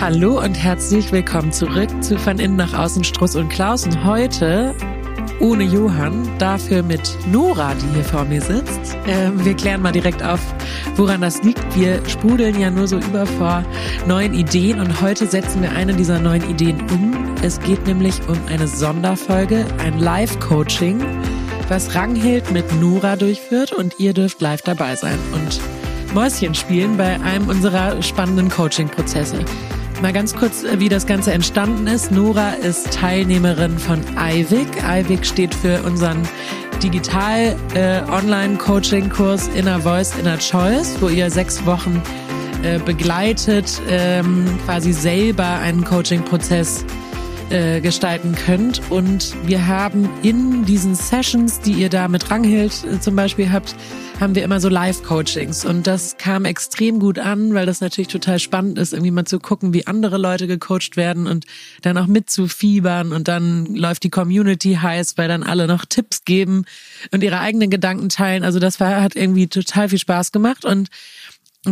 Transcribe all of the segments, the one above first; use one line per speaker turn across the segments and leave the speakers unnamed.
Hallo und herzlich willkommen zurück zu Von Innen nach Außen Struss und Klaus. Und heute ohne Johann, dafür mit Nora, die hier vor mir sitzt. Ähm, wir klären mal direkt auf, woran das liegt. Wir sprudeln ja nur so über vor neuen Ideen und heute setzen wir eine dieser neuen Ideen um. Es geht nämlich um eine Sonderfolge, ein Live-Coaching, was Ranghild mit Nora durchführt und ihr dürft live dabei sein und Mäuschen spielen bei einem unserer spannenden Coaching-Prozesse. Mal ganz kurz, äh, wie das Ganze entstanden ist. Nora ist Teilnehmerin von IVIC. IVIC steht für unseren digital äh, Inner Voice, Inner Choice, wo ihr sechs Wochen äh, begleitet, ähm, quasi selber einen Coaching-Prozess äh, gestalten könnt. Und wir haben in diesen Sessions, die ihr da mit Ranghild äh, zum Beispiel habt, haben wir immer so Live-Coachings und das kam extrem gut an, weil das natürlich total spannend ist, irgendwie mal zu gucken, wie andere Leute gecoacht werden und dann auch mitzufiebern und dann läuft die Community heiß, weil dann alle noch Tipps geben und ihre eigenen Gedanken teilen. Also das war, hat irgendwie total viel Spaß gemacht und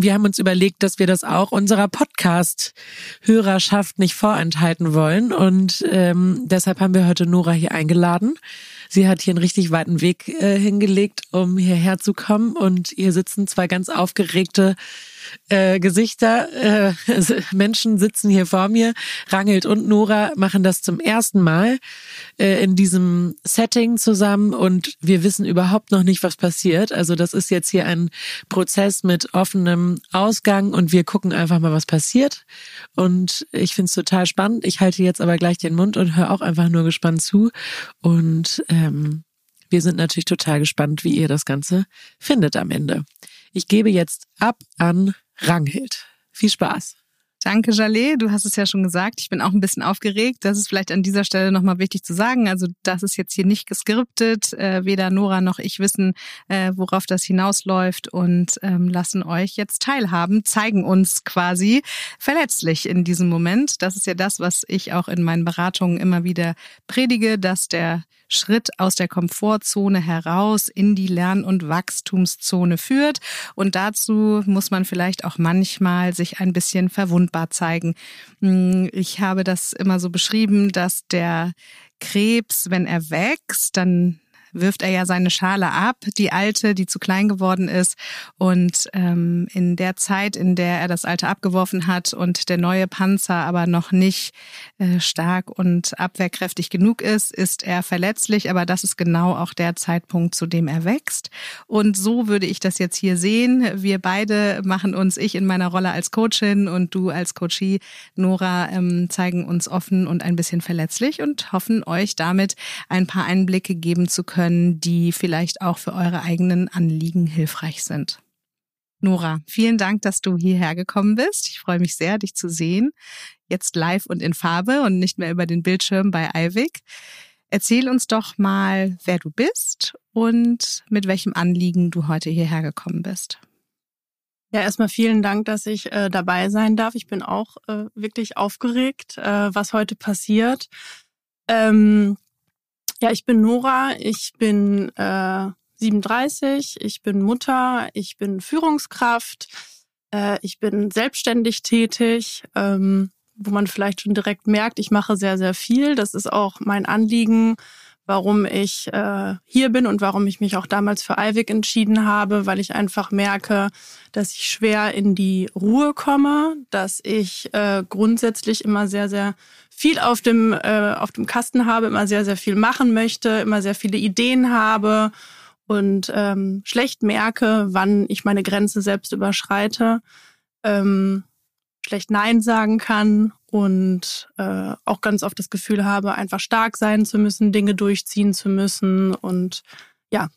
wir haben uns überlegt, dass wir das auch unserer Podcast-Hörerschaft nicht vorenthalten wollen. Und ähm, deshalb haben wir heute Nora hier eingeladen. Sie hat hier einen richtig weiten Weg äh, hingelegt, um hierher zu kommen. Und hier sitzen zwei ganz aufgeregte äh, Gesichter. Äh, Menschen sitzen hier vor mir. Rangelt und Nora machen das zum ersten Mal äh, in diesem Setting zusammen und wir wissen überhaupt noch nicht, was passiert. Also das ist jetzt hier ein Prozess mit offenem Ausgang und wir gucken einfach mal, was passiert. Und ich finde es total spannend. Ich halte jetzt aber gleich den Mund und höre auch einfach nur gespannt zu. Und ähm, wir sind natürlich total gespannt, wie ihr das Ganze findet am Ende. Ich gebe jetzt ab an Ranghild. Viel Spaß.
Danke, Jalé. Du hast es ja schon gesagt. Ich bin auch ein bisschen aufgeregt. Das ist vielleicht an dieser Stelle nochmal wichtig zu sagen. Also das ist jetzt hier nicht geskriptet. Äh, weder Nora noch ich wissen, äh, worauf das hinausläuft und ähm, lassen euch jetzt teilhaben, zeigen uns quasi verletzlich in diesem Moment. Das ist ja das, was ich auch in meinen Beratungen immer wieder predige, dass der Schritt aus der Komfortzone heraus in die Lern- und Wachstumszone führt. Und dazu muss man vielleicht auch manchmal sich ein bisschen verwundbar zeigen. Hm, ich habe das immer so beschrieben, dass der Krebs, wenn er wächst, dann wirft er ja seine Schale ab, die alte, die zu klein geworden ist. Und ähm, in der Zeit, in der er das alte abgeworfen hat und der neue Panzer aber noch nicht äh, stark und abwehrkräftig genug ist, ist er verletzlich. Aber das ist genau auch der Zeitpunkt, zu dem er wächst. Und so würde ich das jetzt hier sehen. Wir beide machen uns, ich in meiner Rolle als Coachin und du als Coachie, Nora, ähm, zeigen uns offen und ein bisschen verletzlich und hoffen euch damit ein paar Einblicke geben zu können können, die vielleicht auch für eure eigenen Anliegen hilfreich sind. Nora, vielen Dank, dass du hierher gekommen bist. Ich freue mich sehr, dich zu sehen. Jetzt live und in Farbe und nicht mehr über den Bildschirm bei Eivik. Erzähl uns doch mal, wer du bist und mit welchem Anliegen du heute hierher gekommen bist.
Ja, erstmal vielen Dank, dass ich äh, dabei sein darf. Ich bin auch äh, wirklich aufgeregt, äh, was heute passiert. Ähm, ja, ich bin Nora, ich bin äh, 37, ich bin Mutter, ich bin Führungskraft, äh, ich bin selbstständig tätig, ähm, wo man vielleicht schon direkt merkt, ich mache sehr, sehr viel. Das ist auch mein Anliegen, warum ich äh, hier bin und warum ich mich auch damals für Alvik entschieden habe, weil ich einfach merke, dass ich schwer in die Ruhe komme, dass ich äh, grundsätzlich immer sehr, sehr viel auf dem, äh, auf dem Kasten habe, immer sehr, sehr viel machen möchte, immer sehr viele Ideen habe und ähm, schlecht merke, wann ich meine Grenze selbst überschreite, ähm, schlecht Nein sagen kann und äh, auch ganz oft das Gefühl habe, einfach stark sein zu müssen, Dinge durchziehen zu müssen und ja,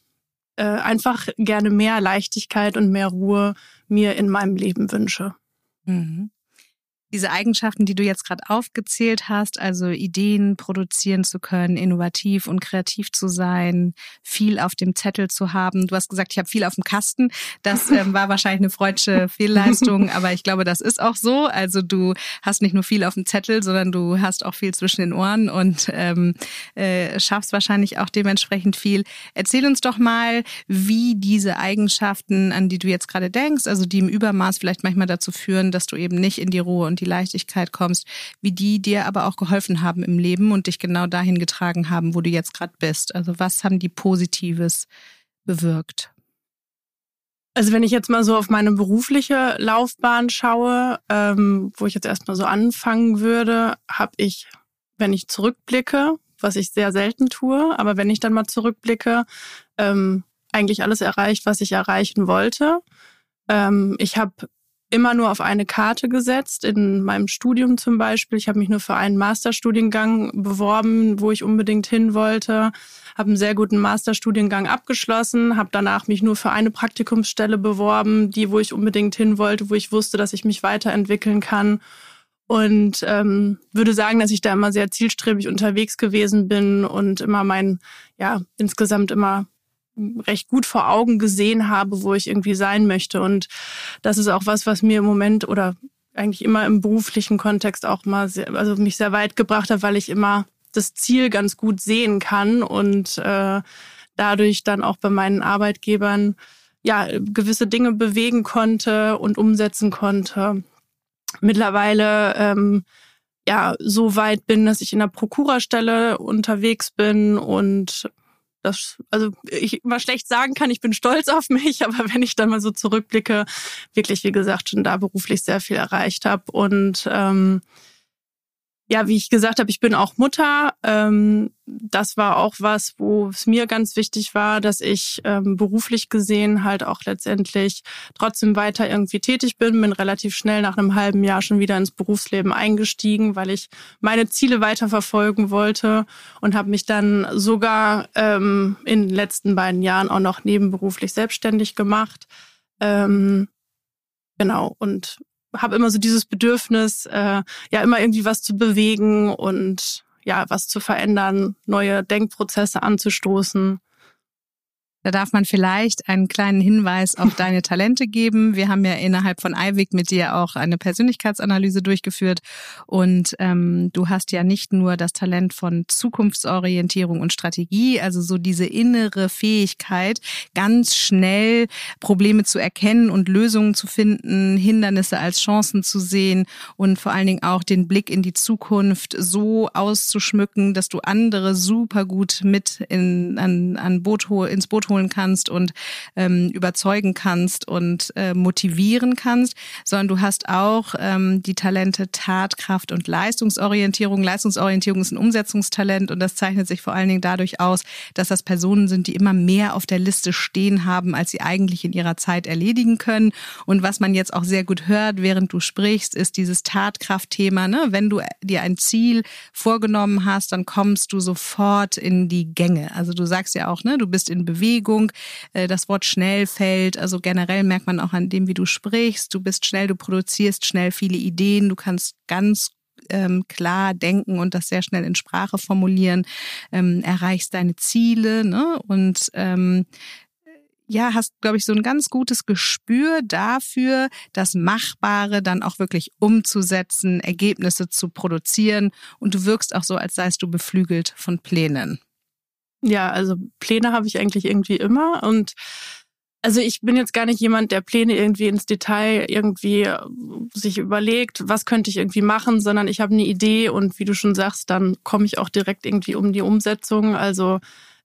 äh, einfach gerne mehr Leichtigkeit und mehr Ruhe mir in meinem Leben wünsche.
Mhm diese Eigenschaften, die du jetzt gerade aufgezählt hast, also Ideen produzieren zu können, innovativ und kreativ zu sein, viel auf dem Zettel zu haben. Du hast gesagt, ich habe viel auf dem Kasten. Das ähm, war wahrscheinlich eine freudsche Fehlleistung, aber ich glaube, das ist auch so. Also du hast nicht nur viel auf dem Zettel, sondern du hast auch viel zwischen den Ohren und ähm, äh, schaffst wahrscheinlich auch dementsprechend viel. Erzähl uns doch mal, wie diese Eigenschaften, an die du jetzt gerade denkst, also die im Übermaß vielleicht manchmal dazu führen, dass du eben nicht in die Ruhe und die Leichtigkeit kommst, wie die dir aber auch geholfen haben im Leben und dich genau dahin getragen haben, wo du jetzt gerade bist. Also was haben die Positives bewirkt?
Also wenn ich jetzt mal so auf meine berufliche Laufbahn schaue, ähm, wo ich jetzt erstmal so anfangen würde, habe ich, wenn ich zurückblicke, was ich sehr selten tue, aber wenn ich dann mal zurückblicke, ähm, eigentlich alles erreicht, was ich erreichen wollte. Ähm, ich habe immer nur auf eine Karte gesetzt, in meinem Studium zum Beispiel. Ich habe mich nur für einen Masterstudiengang beworben, wo ich unbedingt hin wollte, habe einen sehr guten Masterstudiengang abgeschlossen, habe danach mich nur für eine Praktikumsstelle beworben, die, wo ich unbedingt hin wollte, wo ich wusste, dass ich mich weiterentwickeln kann. Und ähm, würde sagen, dass ich da immer sehr zielstrebig unterwegs gewesen bin und immer mein, ja, insgesamt immer recht gut vor Augen gesehen habe, wo ich irgendwie sein möchte. Und das ist auch was, was mir im Moment oder eigentlich immer im beruflichen Kontext auch mal, sehr, also mich sehr weit gebracht hat, weil ich immer das Ziel ganz gut sehen kann und äh, dadurch dann auch bei meinen Arbeitgebern ja gewisse Dinge bewegen konnte und umsetzen konnte. Mittlerweile ähm, ja so weit bin, dass ich in der Prokurerstelle unterwegs bin und das, also ich immer schlecht sagen kann, ich bin stolz auf mich, aber wenn ich dann mal so zurückblicke, wirklich, wie gesagt, schon da beruflich sehr viel erreicht habe und ähm, ja, wie ich gesagt habe, ich bin auch Mutter. Ähm, das war auch was, wo es mir ganz wichtig war, dass ich ähm, beruflich gesehen halt auch letztendlich trotzdem weiter irgendwie tätig bin. Bin relativ schnell nach einem halben Jahr schon wieder ins Berufsleben eingestiegen, weil ich meine Ziele weiter verfolgen wollte und habe mich dann sogar ähm, in den letzten beiden Jahren auch noch nebenberuflich selbstständig gemacht. Ähm, genau und habe immer so dieses Bedürfnis, äh, ja, immer irgendwie was zu bewegen und ja, was zu verändern, neue Denkprozesse anzustoßen.
Da darf man vielleicht einen kleinen Hinweis auf deine Talente geben. Wir haben ja innerhalb von IWIC mit dir auch eine Persönlichkeitsanalyse durchgeführt und ähm, du hast ja nicht nur das Talent von Zukunftsorientierung und Strategie, also so diese innere Fähigkeit, ganz schnell Probleme zu erkennen und Lösungen zu finden, Hindernisse als Chancen zu sehen und vor allen Dingen auch den Blick in die Zukunft so auszuschmücken, dass du andere super gut mit in, an, an Boot, ins Boot holen kannst und ähm, überzeugen kannst und äh, motivieren kannst, sondern du hast auch ähm, die Talente Tatkraft und Leistungsorientierung. Leistungsorientierung ist ein Umsetzungstalent und das zeichnet sich vor allen Dingen dadurch aus, dass das Personen sind, die immer mehr auf der Liste stehen haben, als sie eigentlich in ihrer Zeit erledigen können. Und was man jetzt auch sehr gut hört, während du sprichst, ist dieses Tatkraftthema. Ne? Wenn du dir ein Ziel vorgenommen hast, dann kommst du sofort in die Gänge. Also du sagst ja auch, ne, du bist in Bewegung Bewegung, äh, das Wort schnell fällt. Also generell merkt man auch an dem, wie du sprichst. Du bist schnell, du produzierst schnell viele Ideen, du kannst ganz ähm, klar denken und das sehr schnell in Sprache formulieren, ähm, erreichst deine Ziele ne? und ähm, ja, hast, glaube ich, so ein ganz gutes Gespür dafür, das Machbare dann auch wirklich umzusetzen, Ergebnisse zu produzieren und du wirkst auch so, als seist du beflügelt von Plänen.
Ja, also Pläne habe ich eigentlich irgendwie immer und also ich bin jetzt gar nicht jemand, der Pläne irgendwie ins Detail irgendwie äh, sich überlegt, was könnte ich irgendwie machen, sondern ich habe eine Idee und wie du schon sagst, dann komme ich auch direkt irgendwie um die Umsetzung. Also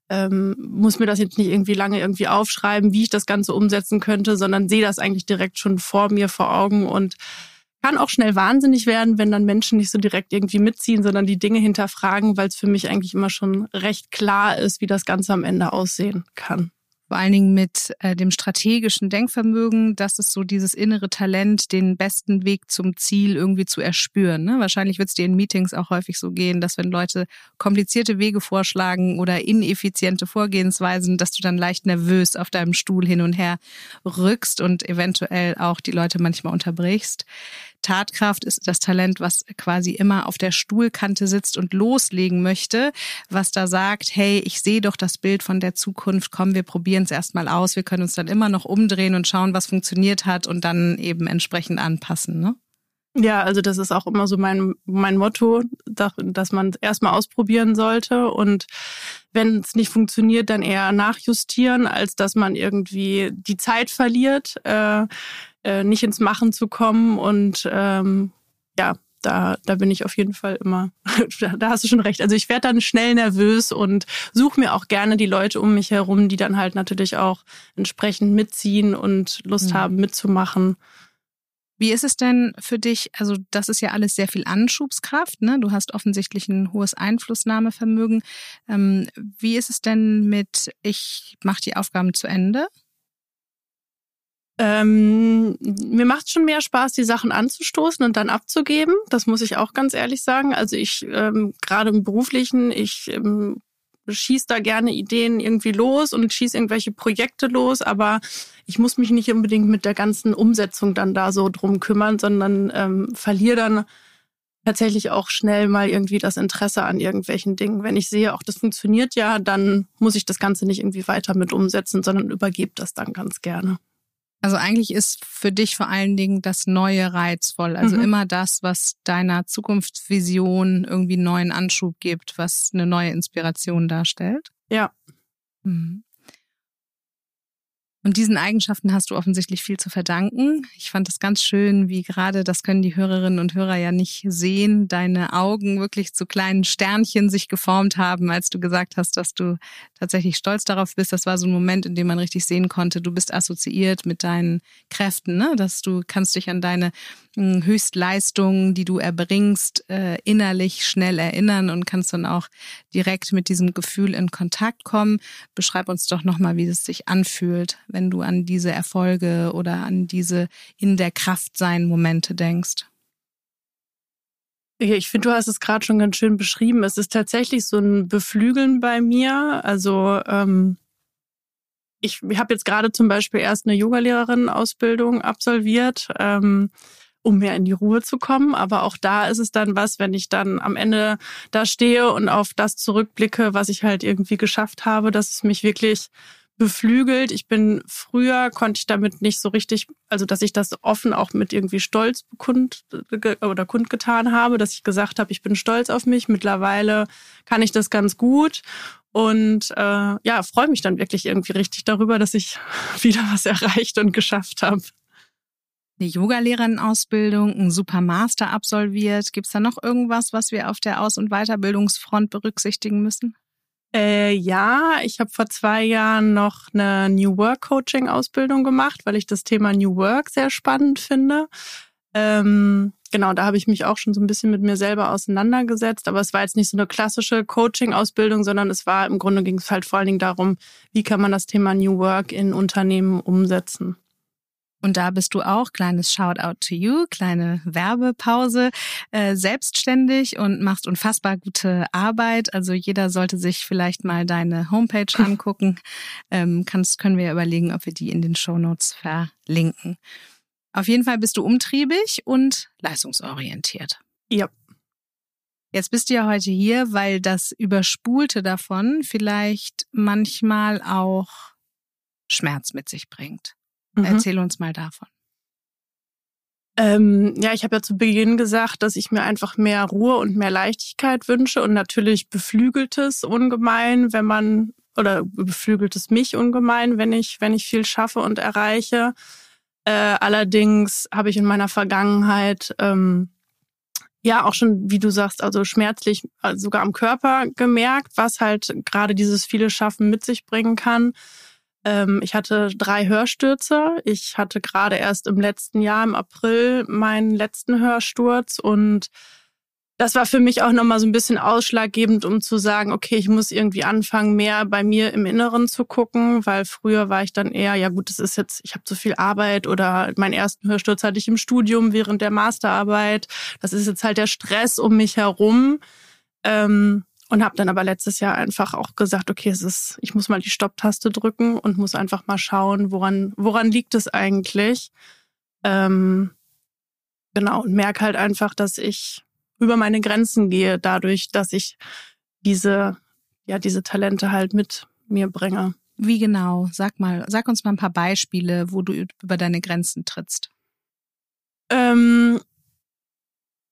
ähm, muss mir das jetzt nicht irgendwie lange irgendwie aufschreiben, wie ich das Ganze umsetzen könnte, sondern sehe das eigentlich direkt schon vor mir vor Augen und kann auch schnell wahnsinnig werden, wenn dann Menschen nicht so direkt irgendwie mitziehen, sondern die Dinge hinterfragen, weil es für mich eigentlich immer schon recht klar ist, wie das Ganze am Ende aussehen kann
vor allen Dingen mit äh, dem strategischen Denkvermögen, das ist so dieses innere Talent, den besten Weg zum Ziel irgendwie zu erspüren. Ne? Wahrscheinlich wird es dir in Meetings auch häufig so gehen, dass wenn Leute komplizierte Wege vorschlagen oder ineffiziente Vorgehensweisen, dass du dann leicht nervös auf deinem Stuhl hin und her rückst und eventuell auch die Leute manchmal unterbrichst. Tatkraft ist das Talent, was quasi immer auf der Stuhlkante sitzt und loslegen möchte, was da sagt, hey, ich sehe doch das Bild von der Zukunft, komm, wir probieren es erstmal aus, wir können uns dann immer noch umdrehen und schauen, was funktioniert hat und dann eben entsprechend anpassen. Ne?
Ja, also das ist auch immer so mein, mein Motto, dass man erstmal ausprobieren sollte und wenn es nicht funktioniert, dann eher nachjustieren, als dass man irgendwie die Zeit verliert. Äh, äh, nicht ins Machen zu kommen und ähm, ja, da, da bin ich auf jeden Fall immer, da hast du schon recht. Also ich werde dann schnell nervös und suche mir auch gerne die Leute um mich herum, die dann halt natürlich auch entsprechend mitziehen und Lust mhm. haben mitzumachen.
Wie ist es denn für dich? Also, das ist ja alles sehr viel Anschubskraft, ne? Du hast offensichtlich ein hohes Einflussnahmevermögen. Ähm, wie ist es denn mit, ich mache die Aufgaben zu Ende?
Ähm, mir macht schon mehr Spaß, die Sachen anzustoßen und dann abzugeben. Das muss ich auch ganz ehrlich sagen. Also ich ähm, gerade im beruflichen, ich ähm, schieß da gerne Ideen irgendwie los und schieß irgendwelche Projekte los, aber ich muss mich nicht unbedingt mit der ganzen Umsetzung dann da so drum kümmern, sondern ähm, verliere dann tatsächlich auch schnell mal irgendwie das Interesse an irgendwelchen Dingen. Wenn ich sehe, auch das funktioniert ja, dann muss ich das Ganze nicht irgendwie weiter mit umsetzen, sondern übergebe das dann ganz gerne.
Also eigentlich ist für dich vor allen Dingen das Neue reizvoll. Also mhm. immer das, was deiner Zukunftsvision irgendwie neuen Anschub gibt, was eine neue Inspiration darstellt.
Ja. Mhm.
Und diesen Eigenschaften hast du offensichtlich viel zu verdanken. Ich fand es ganz schön, wie gerade, das können die Hörerinnen und Hörer ja nicht sehen, deine Augen wirklich zu kleinen Sternchen sich geformt haben, als du gesagt hast, dass du tatsächlich stolz darauf bist. Das war so ein Moment, in dem man richtig sehen konnte, du bist assoziiert mit deinen Kräften, ne? dass du kannst dich an deine Höchstleistungen, die du erbringst, äh, innerlich schnell erinnern und kannst dann auch direkt mit diesem Gefühl in Kontakt kommen. Beschreib uns doch nochmal, wie es sich anfühlt, wenn du an diese Erfolge oder an diese in der Kraft sein Momente denkst.
Ich finde, du hast es gerade schon ganz schön beschrieben. Es ist tatsächlich so ein Beflügeln bei mir. Also ähm, ich, habe jetzt gerade zum Beispiel erst eine Yogalehrerin-Ausbildung absolviert. Ähm, um mehr in die Ruhe zu kommen. Aber auch da ist es dann was, wenn ich dann am Ende da stehe und auf das zurückblicke, was ich halt irgendwie geschafft habe, dass es mich wirklich beflügelt. Ich bin früher konnte ich damit nicht so richtig, also dass ich das offen auch mit irgendwie Stolz kund oder kundgetan habe, dass ich gesagt habe, ich bin stolz auf mich. Mittlerweile kann ich das ganz gut und äh, ja, freue mich dann wirklich irgendwie richtig darüber, dass ich wieder was erreicht und geschafft habe
eine Yogalehrerausbildung, ein super Master absolviert. Gibt es da noch irgendwas, was wir auf der Aus- und Weiterbildungsfront berücksichtigen müssen?
Äh, ja, ich habe vor zwei Jahren noch eine New Work Coaching Ausbildung gemacht, weil ich das Thema New Work sehr spannend finde. Ähm, genau, da habe ich mich auch schon so ein bisschen mit mir selber auseinandergesetzt, aber es war jetzt nicht so eine klassische Coaching-Ausbildung, sondern es war im Grunde ging es halt vor allen Dingen darum, wie kann man das Thema New Work in Unternehmen umsetzen.
Und da bist du auch, kleines Shoutout to you, kleine Werbepause, äh, selbstständig und machst unfassbar gute Arbeit. Also jeder sollte sich vielleicht mal deine Homepage angucken. Ähm, kannst, können wir überlegen, ob wir die in den Show Notes verlinken. Auf jeden Fall bist du umtriebig und leistungsorientiert.
Ja.
Jetzt bist du ja heute hier, weil das Überspulte davon vielleicht manchmal auch Schmerz mit sich bringt. Mhm. Erzähl uns mal davon.
Ähm, ja, ich habe ja zu Beginn gesagt, dass ich mir einfach mehr Ruhe und mehr Leichtigkeit wünsche und natürlich beflügelt es ungemein, wenn man oder beflügelt es mich ungemein, wenn ich wenn ich viel schaffe und erreiche. Äh, allerdings habe ich in meiner Vergangenheit ähm, ja auch schon, wie du sagst, also schmerzlich also sogar am Körper gemerkt, was halt gerade dieses viele Schaffen mit sich bringen kann. Ähm, ich hatte drei Hörstürze. Ich hatte gerade erst im letzten Jahr, im April, meinen letzten Hörsturz und das war für mich auch nochmal so ein bisschen ausschlaggebend, um zu sagen, okay, ich muss irgendwie anfangen, mehr bei mir im Inneren zu gucken, weil früher war ich dann eher, ja gut, das ist jetzt, ich habe zu viel Arbeit oder meinen ersten Hörsturz hatte ich im Studium während der Masterarbeit. Das ist jetzt halt der Stress um mich herum. Ähm, und habe dann aber letztes Jahr einfach auch gesagt, okay, es ist, ich muss mal die Stopptaste drücken und muss einfach mal schauen, woran, woran liegt es eigentlich. Ähm, genau, und merke halt einfach, dass ich über meine Grenzen gehe, dadurch, dass ich diese, ja, diese Talente halt mit mir bringe.
Wie genau? Sag mal, sag uns mal ein paar Beispiele, wo du über deine Grenzen trittst.
Ähm,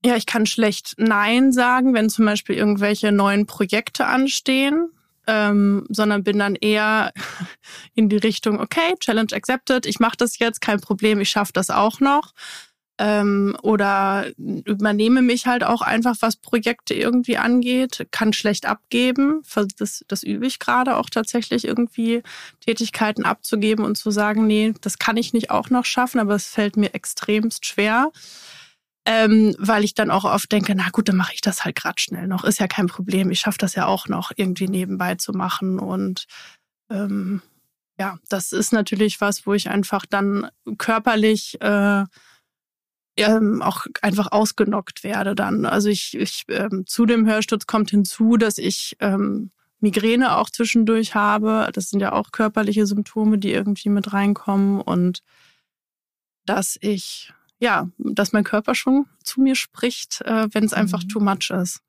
ja, ich kann schlecht Nein sagen, wenn zum Beispiel irgendwelche neuen Projekte anstehen, ähm, sondern bin dann eher in die Richtung, okay, Challenge accepted, ich mache das jetzt, kein Problem, ich schaffe das auch noch. ähm, oder übernehme mich halt auch einfach, was Projekte irgendwie angeht, kann schlecht abgeben. Das, das übe ich gerade auch tatsächlich irgendwie, Tätigkeiten abzugeben und zu sagen, nee, das kann ich nicht auch noch schaffen, aber es fällt mir extremst schwer. Ähm, weil ich dann auch oft denke, na gut, dann mache ich das halt gerade schnell noch. Ist ja kein Problem. Ich schaffe das ja auch noch irgendwie nebenbei zu machen. Und ähm, ja, das ist natürlich was, wo ich einfach dann körperlich äh, ähm, auch einfach ausgenockt werde dann. Also ich, ich ähm, zu dem Hörsturz kommt hinzu, dass ich ähm, Migräne auch zwischendurch habe. Das sind ja auch körperliche Symptome, die irgendwie mit reinkommen und dass ich ja, dass mein Körper schon zu mir spricht, äh, wenn es einfach mhm. too much ist.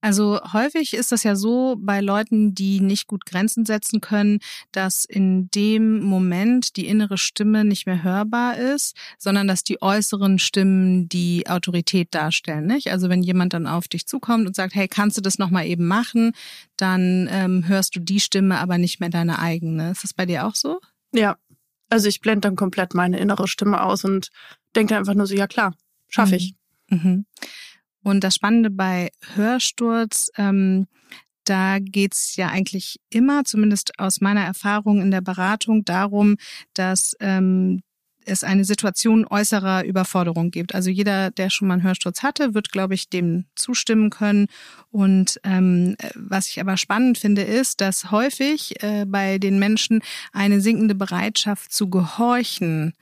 Also häufig ist das ja so bei Leuten, die nicht gut Grenzen setzen können, dass in dem Moment die innere Stimme nicht mehr hörbar ist, sondern dass die äußeren Stimmen die Autorität darstellen. Nicht? Also wenn jemand dann auf dich zukommt und sagt, hey, kannst du das nochmal eben machen, dann ähm, hörst du die Stimme aber nicht mehr deine eigene. Ist das bei dir auch so?
Ja, also ich blende dann komplett meine innere Stimme aus und denke einfach nur so, ja klar, schaffe mhm. ich.
Mhm. Und das Spannende bei Hörsturz, ähm, da geht's ja eigentlich immer, zumindest aus meiner Erfahrung in der Beratung, darum, dass ähm, es eine Situation äußerer Überforderung gibt. Also jeder, der schon mal einen Hörsturz hatte, wird, glaube ich, dem zustimmen können. Und ähm, was ich aber spannend finde, ist, dass häufig äh, bei den Menschen eine sinkende Bereitschaft zu gehorchen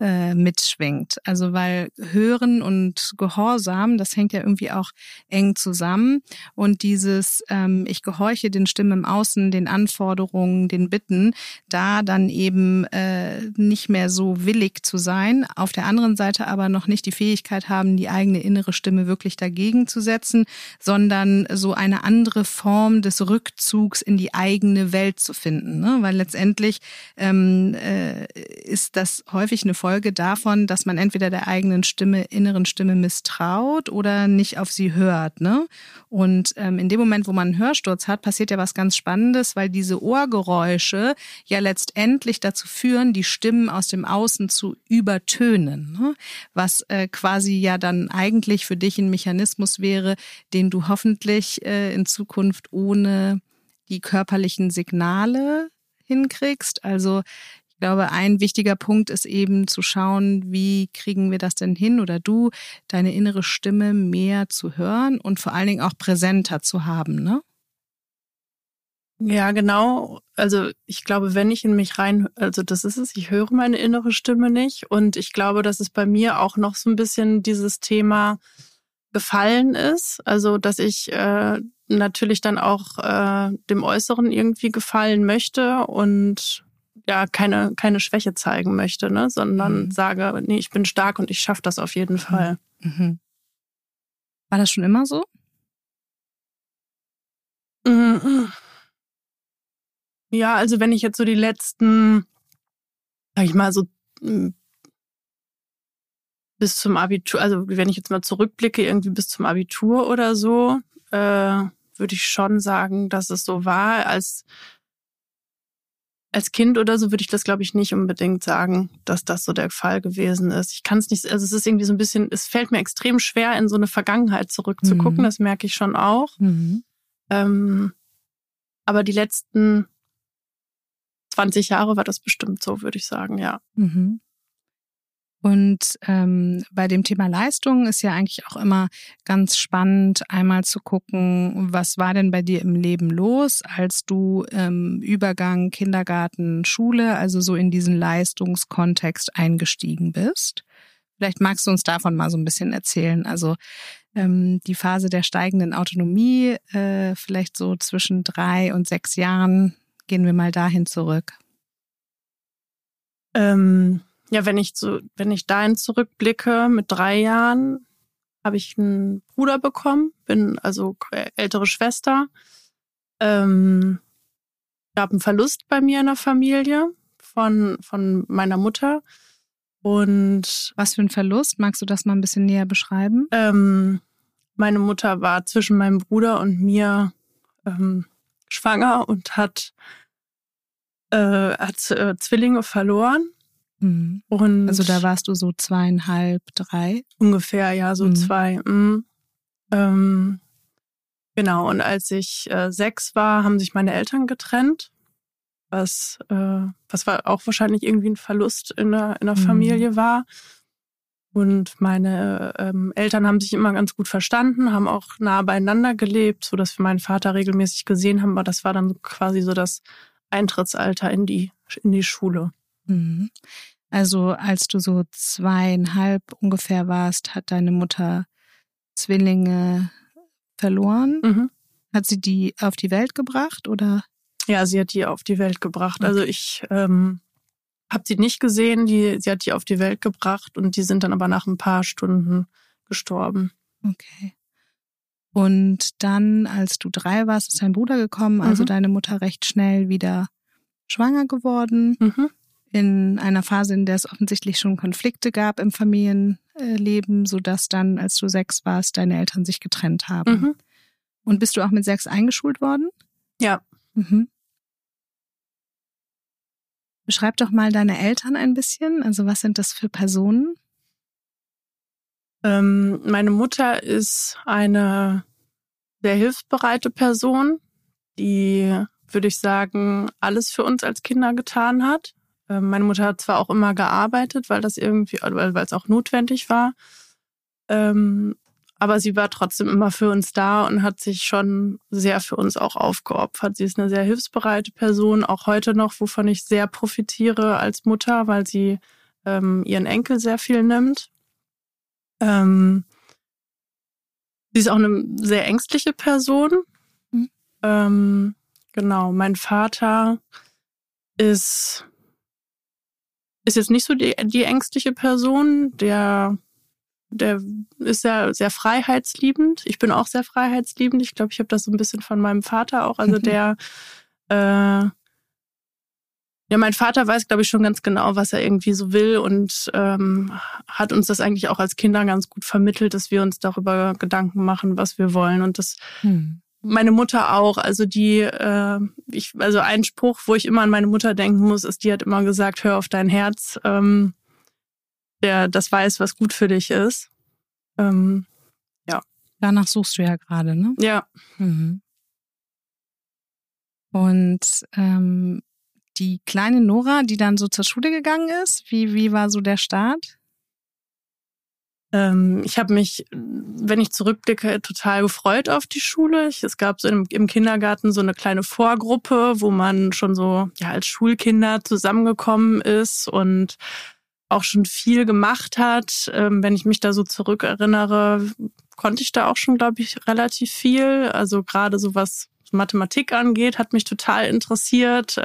äh, mitschwingt. Also weil Hören und Gehorsam, das hängt ja irgendwie auch eng zusammen. Und dieses, ähm, ich gehorche den Stimmen im Außen, den Anforderungen, den Bitten, da dann eben äh, nicht mehr so willig zu sein. Auf der anderen Seite aber noch nicht die Fähigkeit haben, die eigene innere Stimme wirklich dagegen zu setzen, sondern so eine andere Form des Rückzugs in die eigene Welt zu finden. Ne? Weil letztendlich ähm, äh, ist das häufig eine Folge Folge davon, dass man entweder der eigenen Stimme, inneren Stimme misstraut oder nicht auf sie hört. Ne? Und ähm, in dem Moment, wo man einen Hörsturz hat, passiert ja was ganz Spannendes, weil diese Ohrgeräusche ja letztendlich dazu führen, die Stimmen aus dem Außen zu übertönen. Ne? Was äh, quasi ja dann eigentlich für dich ein Mechanismus wäre, den du hoffentlich äh, in Zukunft ohne die körperlichen Signale hinkriegst. Also ich glaube, ein wichtiger Punkt ist eben zu schauen, wie kriegen wir das denn hin oder du, deine innere Stimme mehr zu hören und vor allen Dingen auch präsenter zu haben, ne?
Ja, genau. Also ich glaube, wenn ich in mich rein, also das ist es, ich höre meine innere Stimme nicht. Und ich glaube, dass es bei mir auch noch so ein bisschen dieses Thema gefallen ist. Also dass ich äh, natürlich dann auch äh, dem Äußeren irgendwie gefallen möchte und ja keine, keine Schwäche zeigen möchte, ne? sondern mhm. sage, nee, ich bin stark und ich schaffe das auf jeden mhm. Fall. Mhm.
War das schon immer so?
Mhm. Ja, also wenn ich jetzt so die letzten, sag ich mal, so hm, bis zum Abitur, also wenn ich jetzt mal zurückblicke, irgendwie bis zum Abitur oder so, äh, würde ich schon sagen, dass es so war, als als Kind oder so würde ich das, glaube ich, nicht unbedingt sagen, dass das so der Fall gewesen ist. Ich kann es nicht, also es ist irgendwie so ein bisschen, es fällt mir extrem schwer, in so eine Vergangenheit zurückzugucken, mhm. das merke ich schon auch. Mhm. Ähm, aber die letzten 20 Jahre war das bestimmt so, würde ich sagen, ja. Mhm.
Und ähm, bei dem Thema Leistung ist ja eigentlich auch immer ganz spannend, einmal zu gucken, was war denn bei dir im Leben los, als du ähm, Übergang Kindergarten, Schule, also so in diesen Leistungskontext eingestiegen bist. Vielleicht magst du uns davon mal so ein bisschen erzählen. Also ähm, die Phase der steigenden Autonomie, äh, vielleicht so zwischen drei und sechs Jahren, gehen wir mal dahin zurück.
Ähm ja, wenn ich so, wenn ich dahin zurückblicke, mit drei Jahren habe ich einen Bruder bekommen, bin also ältere Schwester. Ähm, gab einen Verlust bei mir in der Familie von, von meiner Mutter. Und
was für ein Verlust? Magst du das mal ein bisschen näher beschreiben?
Ähm, meine Mutter war zwischen meinem Bruder und mir ähm, schwanger und hat, äh, hat äh, Zwillinge verloren.
Mhm. Und also da warst du so zweieinhalb, drei?
Ungefähr, ja, so mhm. zwei. Mhm. Ähm, genau, und als ich äh, sechs war, haben sich meine Eltern getrennt. Was, äh, was war auch wahrscheinlich irgendwie ein Verlust in der, in der mhm. Familie war. Und meine ähm, Eltern haben sich immer ganz gut verstanden, haben auch nah beieinander gelebt, so dass wir meinen Vater regelmäßig gesehen haben. Aber das war dann quasi so das Eintrittsalter in die in die Schule.
Mhm. Also als du so zweieinhalb ungefähr warst, hat deine Mutter Zwillinge verloren. Mhm. Hat sie die auf die Welt gebracht oder?
Ja, sie hat die auf die Welt gebracht. Also okay. Also ich ähm, habe sie nicht gesehen. Die, sie hat die auf die Welt gebracht und die sind dann aber nach ein paar Stunden gestorben.
Okay. Und dann, als du drei warst, ist dein Bruder gekommen, also mhm. deine Mutter recht schnell wieder schwanger geworden. Mhm in einer Phase, in der es offensichtlich schon Konflikte gab im Familienleben, sodass dann, als du sechs warst, deine Eltern sich getrennt haben. Mhm. Und bist du auch mit sechs eingeschult worden?
Ja. Mhm.
Beschreib doch mal deine Eltern ein bisschen. Also was sind das für Personen?
Ähm, meine Mutter ist eine sehr hilfsbereite Person, die, würde ich sagen, alles für uns als Kinder getan hat. Ähm, meine Mutter hat zwar auch immer gearbeitet, weil das irgendwie, weil es auch notwendig war. Ähm, aber sie war trotzdem immer für uns da und hat sich schon sehr für uns auch aufgeopfert. Sie ist eine sehr hilfsbereite Person, auch heute noch, wovon ich sehr profitiere als Mutter, weil sie ähm, ihren Enkel sehr viel nimmt. Ähm, sie ist auch eine sehr ängstliche Person. Mhm. Ähm, genau, mein Vater ist ist jetzt nicht so die, die ängstliche Person, der, der ist sehr, sehr freiheitsliebend. Ich bin auch sehr freiheitsliebend. Ich glaube, ich habe das so ein bisschen von meinem Vater auch. Also der, äh, ja, mein Vater weiß, glaube ich, schon ganz genau, was er irgendwie so will und ähm, hat uns das eigentlich auch als Kinder ganz gut vermittelt, dass wir uns darüber Gedanken machen, was wir wollen. Und das hm meine Mutter auch. Also die, äh, ich, also ein Spruch, wo ich immer an meine Mutter denken muss, ist, die hat immer gesagt, hör auf dein Herz, ähm, der das weiß, was gut für dich ist. Ähm, ja.
Danach suchst du ja gerade, ne?
Ja.
Mhm. Und ähm, die kleine Nora, die dann so zur Schule gegangen ist, wie, wie war so der Start?
Ähm, ich habe mich, wenn ich zurückblicke, total gefreut auf die Schule. Ich, es gab so im, im, Kindergarten so eine kleine Vorgruppe, wo man schon so ja als Schulkinder zusammengekommen ist und auch schon viel gemacht hat. Ähm, wenn ich mich da so zurückerinnere, konnte ich da auch schon, glaube ich, relativ viel. Also gerade so was Mathematik angeht, hat mich total interessiert.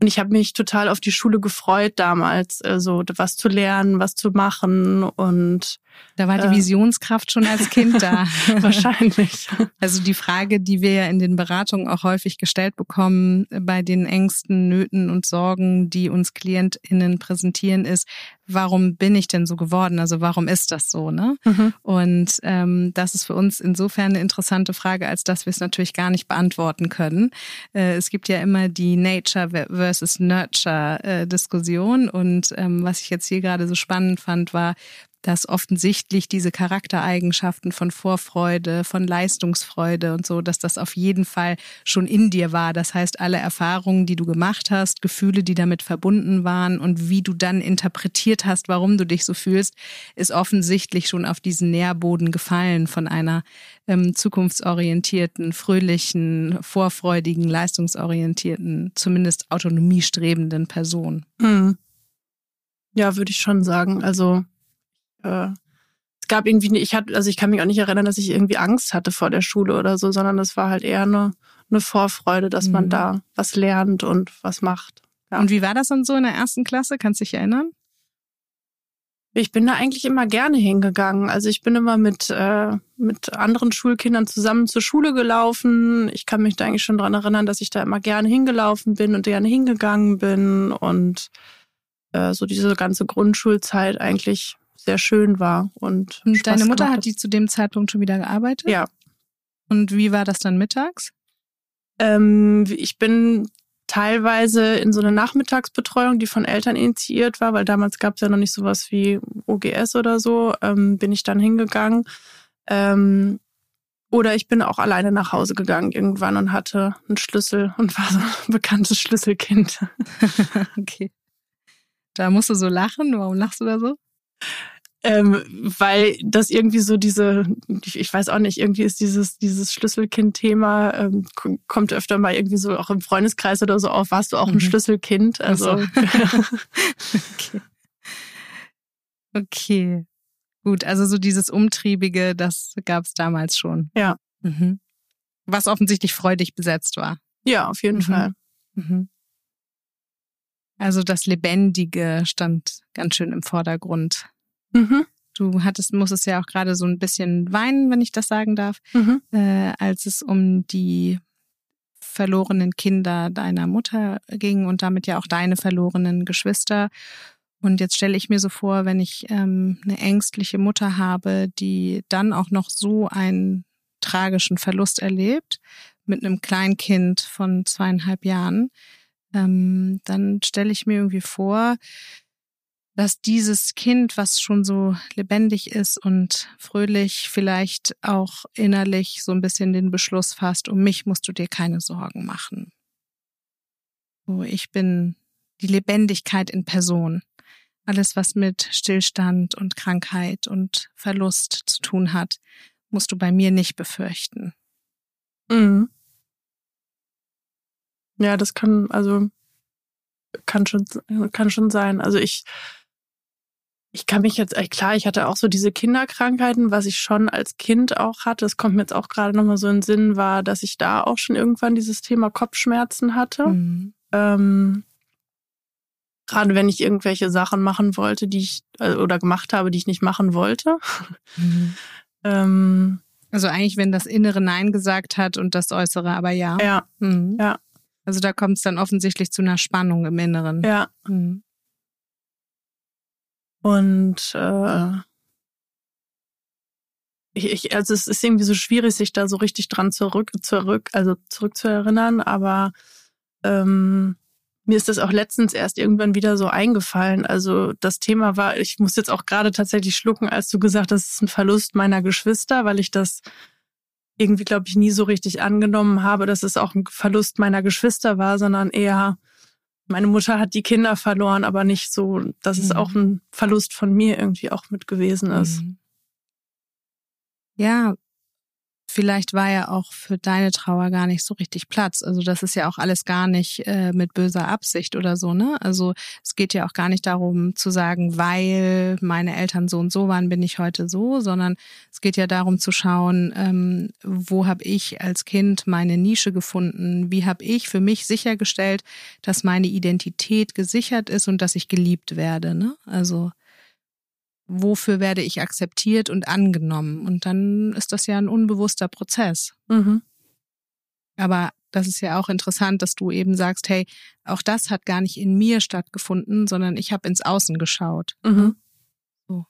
Und ich habe mich total auf die Schule gefreut damals, äh, so was zu lernen, was zu machen und
da war die äh, Visionskraft schon als Kind da.
Wahrscheinlich.
Also die Frage, die wir ja in den Beratungen auch häufig gestellt bekommen, bei den Ängsten, Nöten und Sorgen, die uns KlientInnen präsentieren, ist, warum bin ich denn so geworden? Also warum ist das so? Ne? Mhm. Und ähm, das ist für uns insofern eine interessante Frage, als dass wir es natürlich gar nicht beantworten können. Äh, es gibt ja immer die Nature versus Nurture äh, Diskussion. Und ähm, was ich jetzt hier gerade so spannend fand, war, dass offensichtlich diese Charaktereigenschaften von Vorfreude, von Leistungsfreude und so, dass das auf jeden Fall schon in dir war. Das heißt, alle Erfahrungen, die du gemacht hast, Gefühle, die damit verbunden waren und wie du dann interpretiert hast, warum du dich so fühlst, ist offensichtlich schon auf diesen Nährboden gefallen von einer ähm, zukunftsorientierten, fröhlichen, vorfreudigen, leistungsorientierten, zumindest autonomiestrebenden Person.
Hm. Ja, würde ich schon sagen. Also äh, es gab irgendwie, ich hatte, also ich kann mich auch nicht erinnern, dass ich irgendwie Angst hatte vor der Schule oder so, sondern das war halt eher eine, eine Vorfreude, dass mhm. man da was lernt und was macht.
Ja. Und wie war das dann so in der ersten Klasse? Kannst du dich erinnern?
Ich bin da eigentlich immer gerne hingegangen. Also ich bin immer mit, äh, mit anderen Schulkindern zusammen zur Schule gelaufen. Ich kann mich da eigentlich schon dran erinnern, dass ich da immer gerne hingelaufen bin und gerne hingegangen bin. Und äh, so diese ganze Grundschulzeit eigentlich sehr schön war. Und,
und deine Mutter hat die zu dem Zeitpunkt schon wieder gearbeitet?
Ja.
Und wie war das dann mittags?
Ähm, ich bin teilweise in so eine Nachmittagsbetreuung, die von Eltern initiiert war, weil damals gab es ja noch nicht sowas wie OGS oder so, ähm, bin ich dann hingegangen. Ähm, oder ich bin auch alleine nach Hause gegangen irgendwann und hatte einen Schlüssel und war so ein bekanntes Schlüsselkind.
okay. Da musst du so lachen. Warum lachst du da so?
Ähm, weil das irgendwie so diese, ich, ich, weiß auch nicht, irgendwie ist dieses, dieses Schlüsselkind-Thema, ähm, kommt öfter mal irgendwie so auch im Freundeskreis oder so auf, warst du auch ein mhm. Schlüsselkind? Also.
okay. okay. Gut, also so dieses Umtriebige, das gab es damals schon.
Ja.
Mhm. Was offensichtlich freudig besetzt war.
Ja, auf jeden mhm. Fall. Mhm.
Also das Lebendige stand ganz schön im Vordergrund. Mhm. Du hattest, musstest ja auch gerade so ein bisschen weinen, wenn ich das sagen darf, mhm. äh, als es um die verlorenen Kinder deiner Mutter ging und damit ja auch deine verlorenen Geschwister. Und jetzt stelle ich mir so vor, wenn ich ähm, eine ängstliche Mutter habe, die dann auch noch so einen tragischen Verlust erlebt mit einem Kleinkind von zweieinhalb Jahren, ähm, dann stelle ich mir irgendwie vor, dass dieses Kind, was schon so lebendig ist und fröhlich, vielleicht auch innerlich so ein bisschen den Beschluss fasst, um mich musst du dir keine Sorgen machen. So, ich bin die Lebendigkeit in Person. Alles, was mit Stillstand und Krankheit und Verlust zu tun hat, musst du bei mir nicht befürchten.
Mhm. Ja, das kann, also, kann schon, kann schon sein. Also ich, ich kann mich jetzt, klar, ich hatte auch so diese Kinderkrankheiten, was ich schon als Kind auch hatte. Das kommt mir jetzt auch gerade nochmal so in den Sinn, war, dass ich da auch schon irgendwann dieses Thema Kopfschmerzen hatte. Mhm. Ähm, gerade wenn ich irgendwelche Sachen machen wollte, die ich äh, oder gemacht habe, die ich nicht machen wollte. Mhm.
ähm, also eigentlich, wenn das Innere Nein gesagt hat und das Äußere aber ja.
Ja. Mhm. Ja.
Also da kommt es dann offensichtlich zu einer Spannung im Inneren.
Ja. Mhm. Und äh, ich, ich, also es ist irgendwie so schwierig, sich da so richtig dran zurück, zurück, also zurückzuerinnern, aber ähm, mir ist das auch letztens erst irgendwann wieder so eingefallen. Also das Thema war, ich muss jetzt auch gerade tatsächlich schlucken, als du gesagt hast, es ist ein Verlust meiner Geschwister, weil ich das irgendwie, glaube ich, nie so richtig angenommen habe, dass es auch ein Verlust meiner Geschwister war, sondern eher meine Mutter hat die Kinder verloren, aber nicht so, dass mhm. es auch ein Verlust von mir irgendwie auch mit gewesen ist. Mhm.
Ja, vielleicht war ja auch für deine Trauer gar nicht so richtig Platz. Also das ist ja auch alles gar nicht äh, mit böser Absicht oder so, ne? Also es geht ja auch gar nicht darum zu sagen, weil meine Eltern so und so waren, bin ich heute so, sondern es geht ja darum zu schauen, ähm, wo habe ich als Kind meine Nische gefunden, wie habe ich für mich sichergestellt, dass meine Identität gesichert ist und dass ich geliebt werde, ne? Also wofür werde ich akzeptiert und angenommen. Und dann ist das ja ein unbewusster Prozess. Mhm. Aber das ist ja auch interessant, dass du eben sagst, hey, auch das hat gar nicht in mir stattgefunden, sondern ich habe ins Außen geschaut. Mhm. So.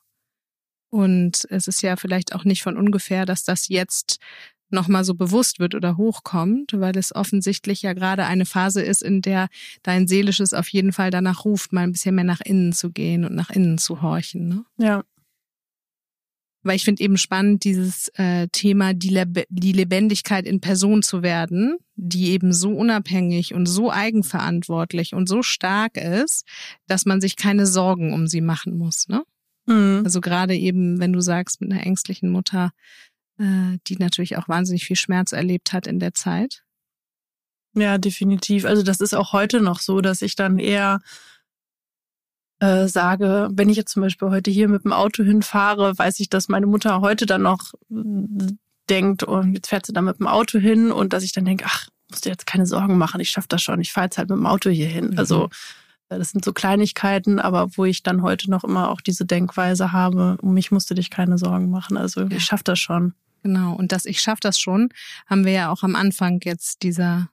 Und es ist ja vielleicht auch nicht von ungefähr, dass das jetzt nochmal so bewusst wird oder hochkommt, weil es offensichtlich ja gerade eine Phase ist, in der dein Seelisches auf jeden Fall danach ruft, mal ein bisschen mehr nach innen zu gehen und nach innen zu horchen. Ne?
Ja.
Weil ich finde eben spannend, dieses äh, Thema, die, Leb die Lebendigkeit in Person zu werden, die eben so unabhängig und so eigenverantwortlich und so stark ist, dass man sich keine Sorgen um sie machen muss. Ne? Mhm. Also gerade eben, wenn du sagst, mit einer ängstlichen Mutter, äh, die natürlich auch wahnsinnig viel Schmerz erlebt hat in der Zeit.
Ja, definitiv. Also das ist auch heute noch so, dass ich dann eher äh, sage, wenn ich jetzt zum Beispiel heute hier mit dem Auto hinfahre, weiß ich, dass meine Mutter heute dann noch äh, denkt, und oh, jetzt fährt sie da mit dem Auto hin und dass ich dann denke, ach, musst du jetzt keine Sorgen machen, ich schaffe das schon, ich fahre jetzt halt mit dem Auto hier hin. Mhm. Also das sind so Kleinigkeiten, aber wo ich dann heute noch immer auch diese Denkweise habe, um mich musst du dich keine Sorgen machen. Also ja. ich schaffe das schon.
Genau. Und das Ich schaffe das schon, haben wir ja auch am Anfang jetzt dieser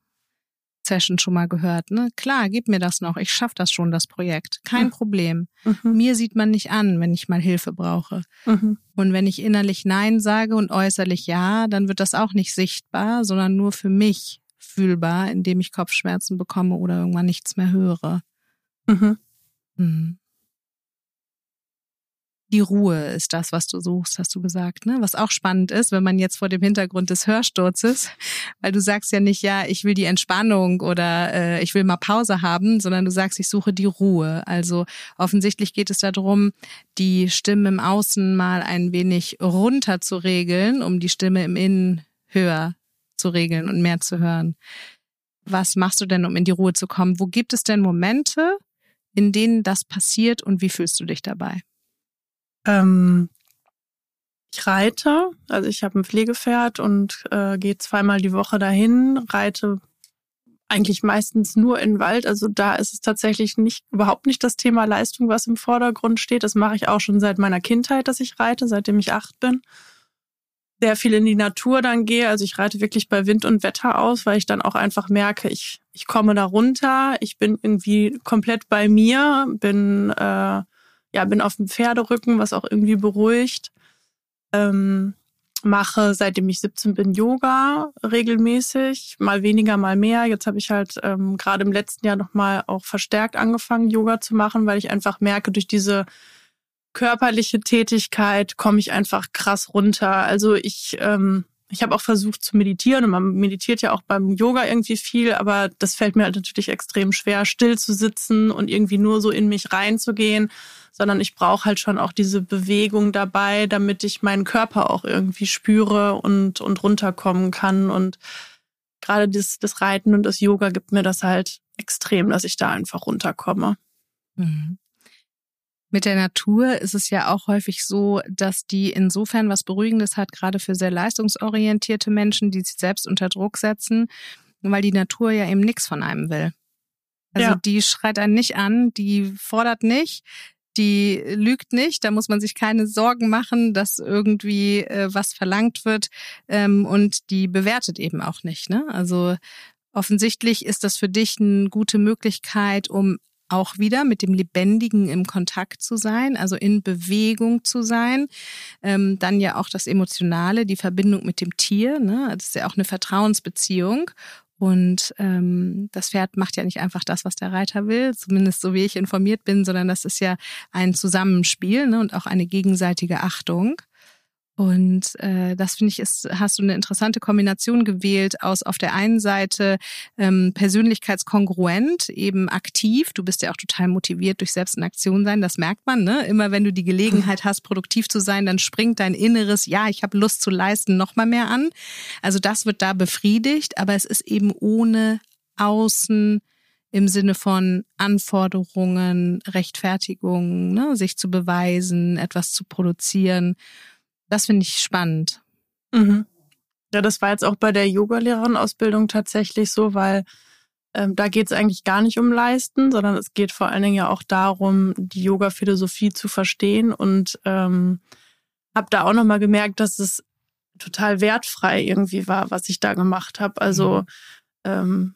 Session schon mal gehört. Ne? Klar, gib mir das noch. Ich schaffe das schon, das Projekt. Kein mhm. Problem. Mhm. Mir sieht man nicht an, wenn ich mal Hilfe brauche. Mhm. Und wenn ich innerlich Nein sage und äußerlich Ja, dann wird das auch nicht sichtbar, sondern nur für mich fühlbar, indem ich Kopfschmerzen bekomme oder irgendwann nichts mehr höre. Mhm. Die Ruhe ist das, was du suchst, hast du gesagt, ne? Was auch spannend ist, wenn man jetzt vor dem Hintergrund des Hörsturzes, weil du sagst ja nicht, ja, ich will die Entspannung oder äh, ich will mal Pause haben, sondern du sagst, ich suche die Ruhe. Also offensichtlich geht es darum, die Stimme im Außen mal ein wenig runter zu regeln, um die Stimme im Innen höher zu regeln und mehr zu hören. Was machst du denn, um in die Ruhe zu kommen? Wo gibt es denn Momente, in denen das passiert und wie fühlst du dich dabei?
Ähm, ich reite, also ich habe ein Pflegepferd und äh, gehe zweimal die Woche dahin, reite eigentlich meistens nur in Wald. Also da ist es tatsächlich nicht überhaupt nicht das Thema Leistung, was im Vordergrund steht. Das mache ich auch schon seit meiner Kindheit, dass ich reite, seitdem ich acht bin. Sehr viel in die Natur dann gehe. Also ich reite wirklich bei Wind und Wetter aus, weil ich dann auch einfach merke, ich, ich komme da runter, ich bin irgendwie komplett bei mir, bin äh, ja, bin auf dem Pferderücken, was auch irgendwie beruhigt. Ähm, mache, seitdem ich 17 bin, Yoga regelmäßig, mal weniger, mal mehr. Jetzt habe ich halt ähm, gerade im letzten Jahr nochmal auch verstärkt angefangen, Yoga zu machen, weil ich einfach merke, durch diese körperliche Tätigkeit komme ich einfach krass runter. Also ich, ähm, ich habe auch versucht zu meditieren und man meditiert ja auch beim Yoga irgendwie viel, aber das fällt mir halt natürlich extrem schwer, still zu sitzen und irgendwie nur so in mich reinzugehen sondern ich brauche halt schon auch diese Bewegung dabei, damit ich meinen Körper auch irgendwie spüre und, und runterkommen kann. Und gerade das, das Reiten und das Yoga gibt mir das halt extrem, dass ich da einfach runterkomme. Mhm.
Mit der Natur ist es ja auch häufig so, dass die insofern was Beruhigendes hat, gerade für sehr leistungsorientierte Menschen, die sich selbst unter Druck setzen, weil die Natur ja eben nichts von einem will. Also ja. die schreit einen nicht an, die fordert nicht, die lügt nicht, da muss man sich keine Sorgen machen, dass irgendwie äh, was verlangt wird ähm, und die bewertet eben auch nicht. Ne? Also offensichtlich ist das für dich eine gute Möglichkeit, um auch wieder mit dem Lebendigen im Kontakt zu sein, also in Bewegung zu sein. Ähm, dann ja auch das Emotionale, die Verbindung mit dem Tier. Ne? Das ist ja auch eine Vertrauensbeziehung. Und ähm, das Pferd macht ja nicht einfach das, was der Reiter will, zumindest so wie ich informiert bin, sondern das ist ja ein Zusammenspiel ne, und auch eine gegenseitige Achtung. Und äh, das finde ich, ist, hast du eine interessante Kombination gewählt aus auf der einen Seite ähm, persönlichkeitskongruent, eben aktiv. Du bist ja auch total motiviert durch Selbst in Aktion sein, das merkt man. Ne? Immer wenn du die Gelegenheit hast, produktiv zu sein, dann springt dein Inneres, ja, ich habe Lust zu leisten, noch mal mehr an. Also das wird da befriedigt, aber es ist eben ohne Außen im Sinne von Anforderungen, Rechtfertigungen, ne? sich zu beweisen, etwas zu produzieren. Das finde ich spannend.
Mhm. Ja, das war jetzt auch bei der Yoga-Lehrerausbildung tatsächlich so, weil ähm, da geht es eigentlich gar nicht um Leisten, sondern es geht vor allen Dingen ja auch darum, die Yoga-Philosophie zu verstehen und ähm, habe da auch nochmal gemerkt, dass es total wertfrei irgendwie war, was ich da gemacht habe. Also mhm. ähm,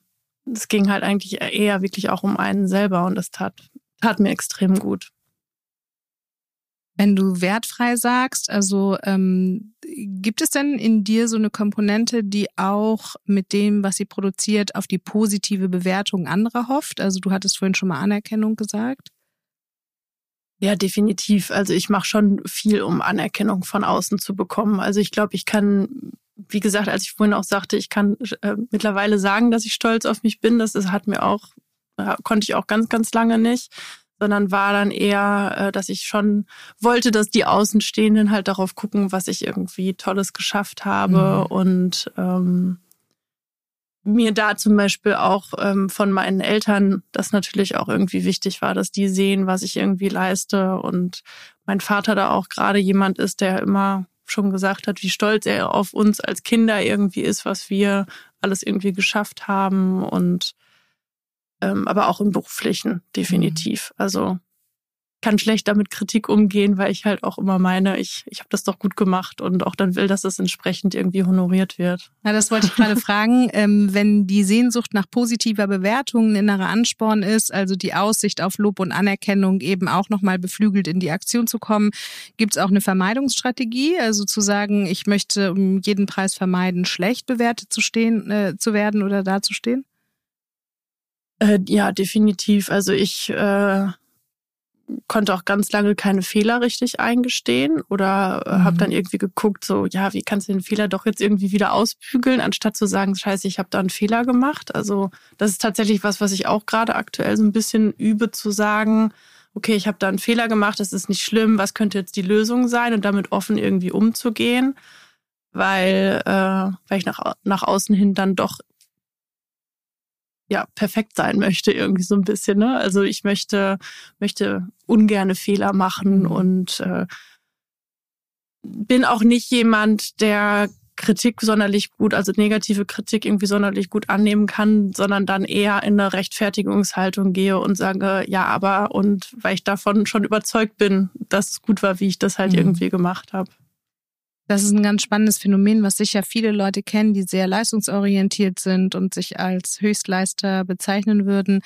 es ging halt eigentlich eher wirklich auch um einen selber und das tat, tat mir extrem gut.
Wenn du wertfrei sagst, also ähm, gibt es denn in dir so eine Komponente, die auch mit dem, was sie produziert, auf die positive Bewertung anderer hofft? Also du hattest vorhin schon mal Anerkennung gesagt.
Ja, definitiv. Also ich mache schon viel, um Anerkennung von außen zu bekommen. Also ich glaube, ich kann, wie gesagt, als ich vorhin auch sagte, ich kann äh, mittlerweile sagen, dass ich stolz auf mich bin. Das, das hat mir auch, äh, konnte ich auch ganz, ganz lange nicht sondern war dann eher, äh, dass ich schon wollte, dass die Außenstehenden halt darauf gucken, was ich irgendwie Tolles geschafft habe mhm. und ähm, mir da zum Beispiel auch ähm, von meinen Eltern das natürlich auch irgendwie wichtig war, dass die sehen, was ich irgendwie leiste und mein Vater da auch gerade jemand ist, der immer schon gesagt hat, wie stolz er auf uns als Kinder irgendwie ist, was wir alles irgendwie geschafft haben und ähm, aber auch im beruflichen definitiv. Mhm. Also kann schlecht damit Kritik umgehen, weil ich halt auch immer meine, ich, ich habe das doch gut gemacht und auch dann will, dass es entsprechend irgendwie honoriert wird.
Ja, das wollte ich gerade fragen. Ähm, wenn die Sehnsucht nach positiver Bewertung ein innerer Ansporn ist, also die Aussicht auf Lob und Anerkennung eben auch nochmal beflügelt in die Aktion zu kommen, gibt es auch eine Vermeidungsstrategie, also zu sagen, ich möchte um jeden Preis vermeiden, schlecht bewertet zu stehen, äh, zu werden oder dazustehen?
Äh, ja, definitiv. Also ich äh, konnte auch ganz lange keine Fehler richtig eingestehen oder äh, mhm. habe dann irgendwie geguckt, so ja, wie kannst du den Fehler doch jetzt irgendwie wieder ausbügeln, anstatt zu sagen, scheiße, ich habe da einen Fehler gemacht. Also das ist tatsächlich was, was ich auch gerade aktuell so ein bisschen übe zu sagen, okay, ich habe da einen Fehler gemacht, das ist nicht schlimm, was könnte jetzt die Lösung sein und damit offen irgendwie umzugehen, weil, äh, weil ich nach, nach außen hin dann doch ja perfekt sein möchte irgendwie so ein bisschen. Ne? Also ich möchte möchte ungerne Fehler machen mhm. und äh, bin auch nicht jemand, der Kritik sonderlich gut, also negative Kritik irgendwie sonderlich gut annehmen kann, sondern dann eher in eine Rechtfertigungshaltung gehe und sage, ja, aber und weil ich davon schon überzeugt bin, dass es gut war, wie ich das halt mhm. irgendwie gemacht habe.
Das ist ein ganz spannendes Phänomen, was sicher viele Leute kennen, die sehr leistungsorientiert sind und sich als Höchstleister bezeichnen würden,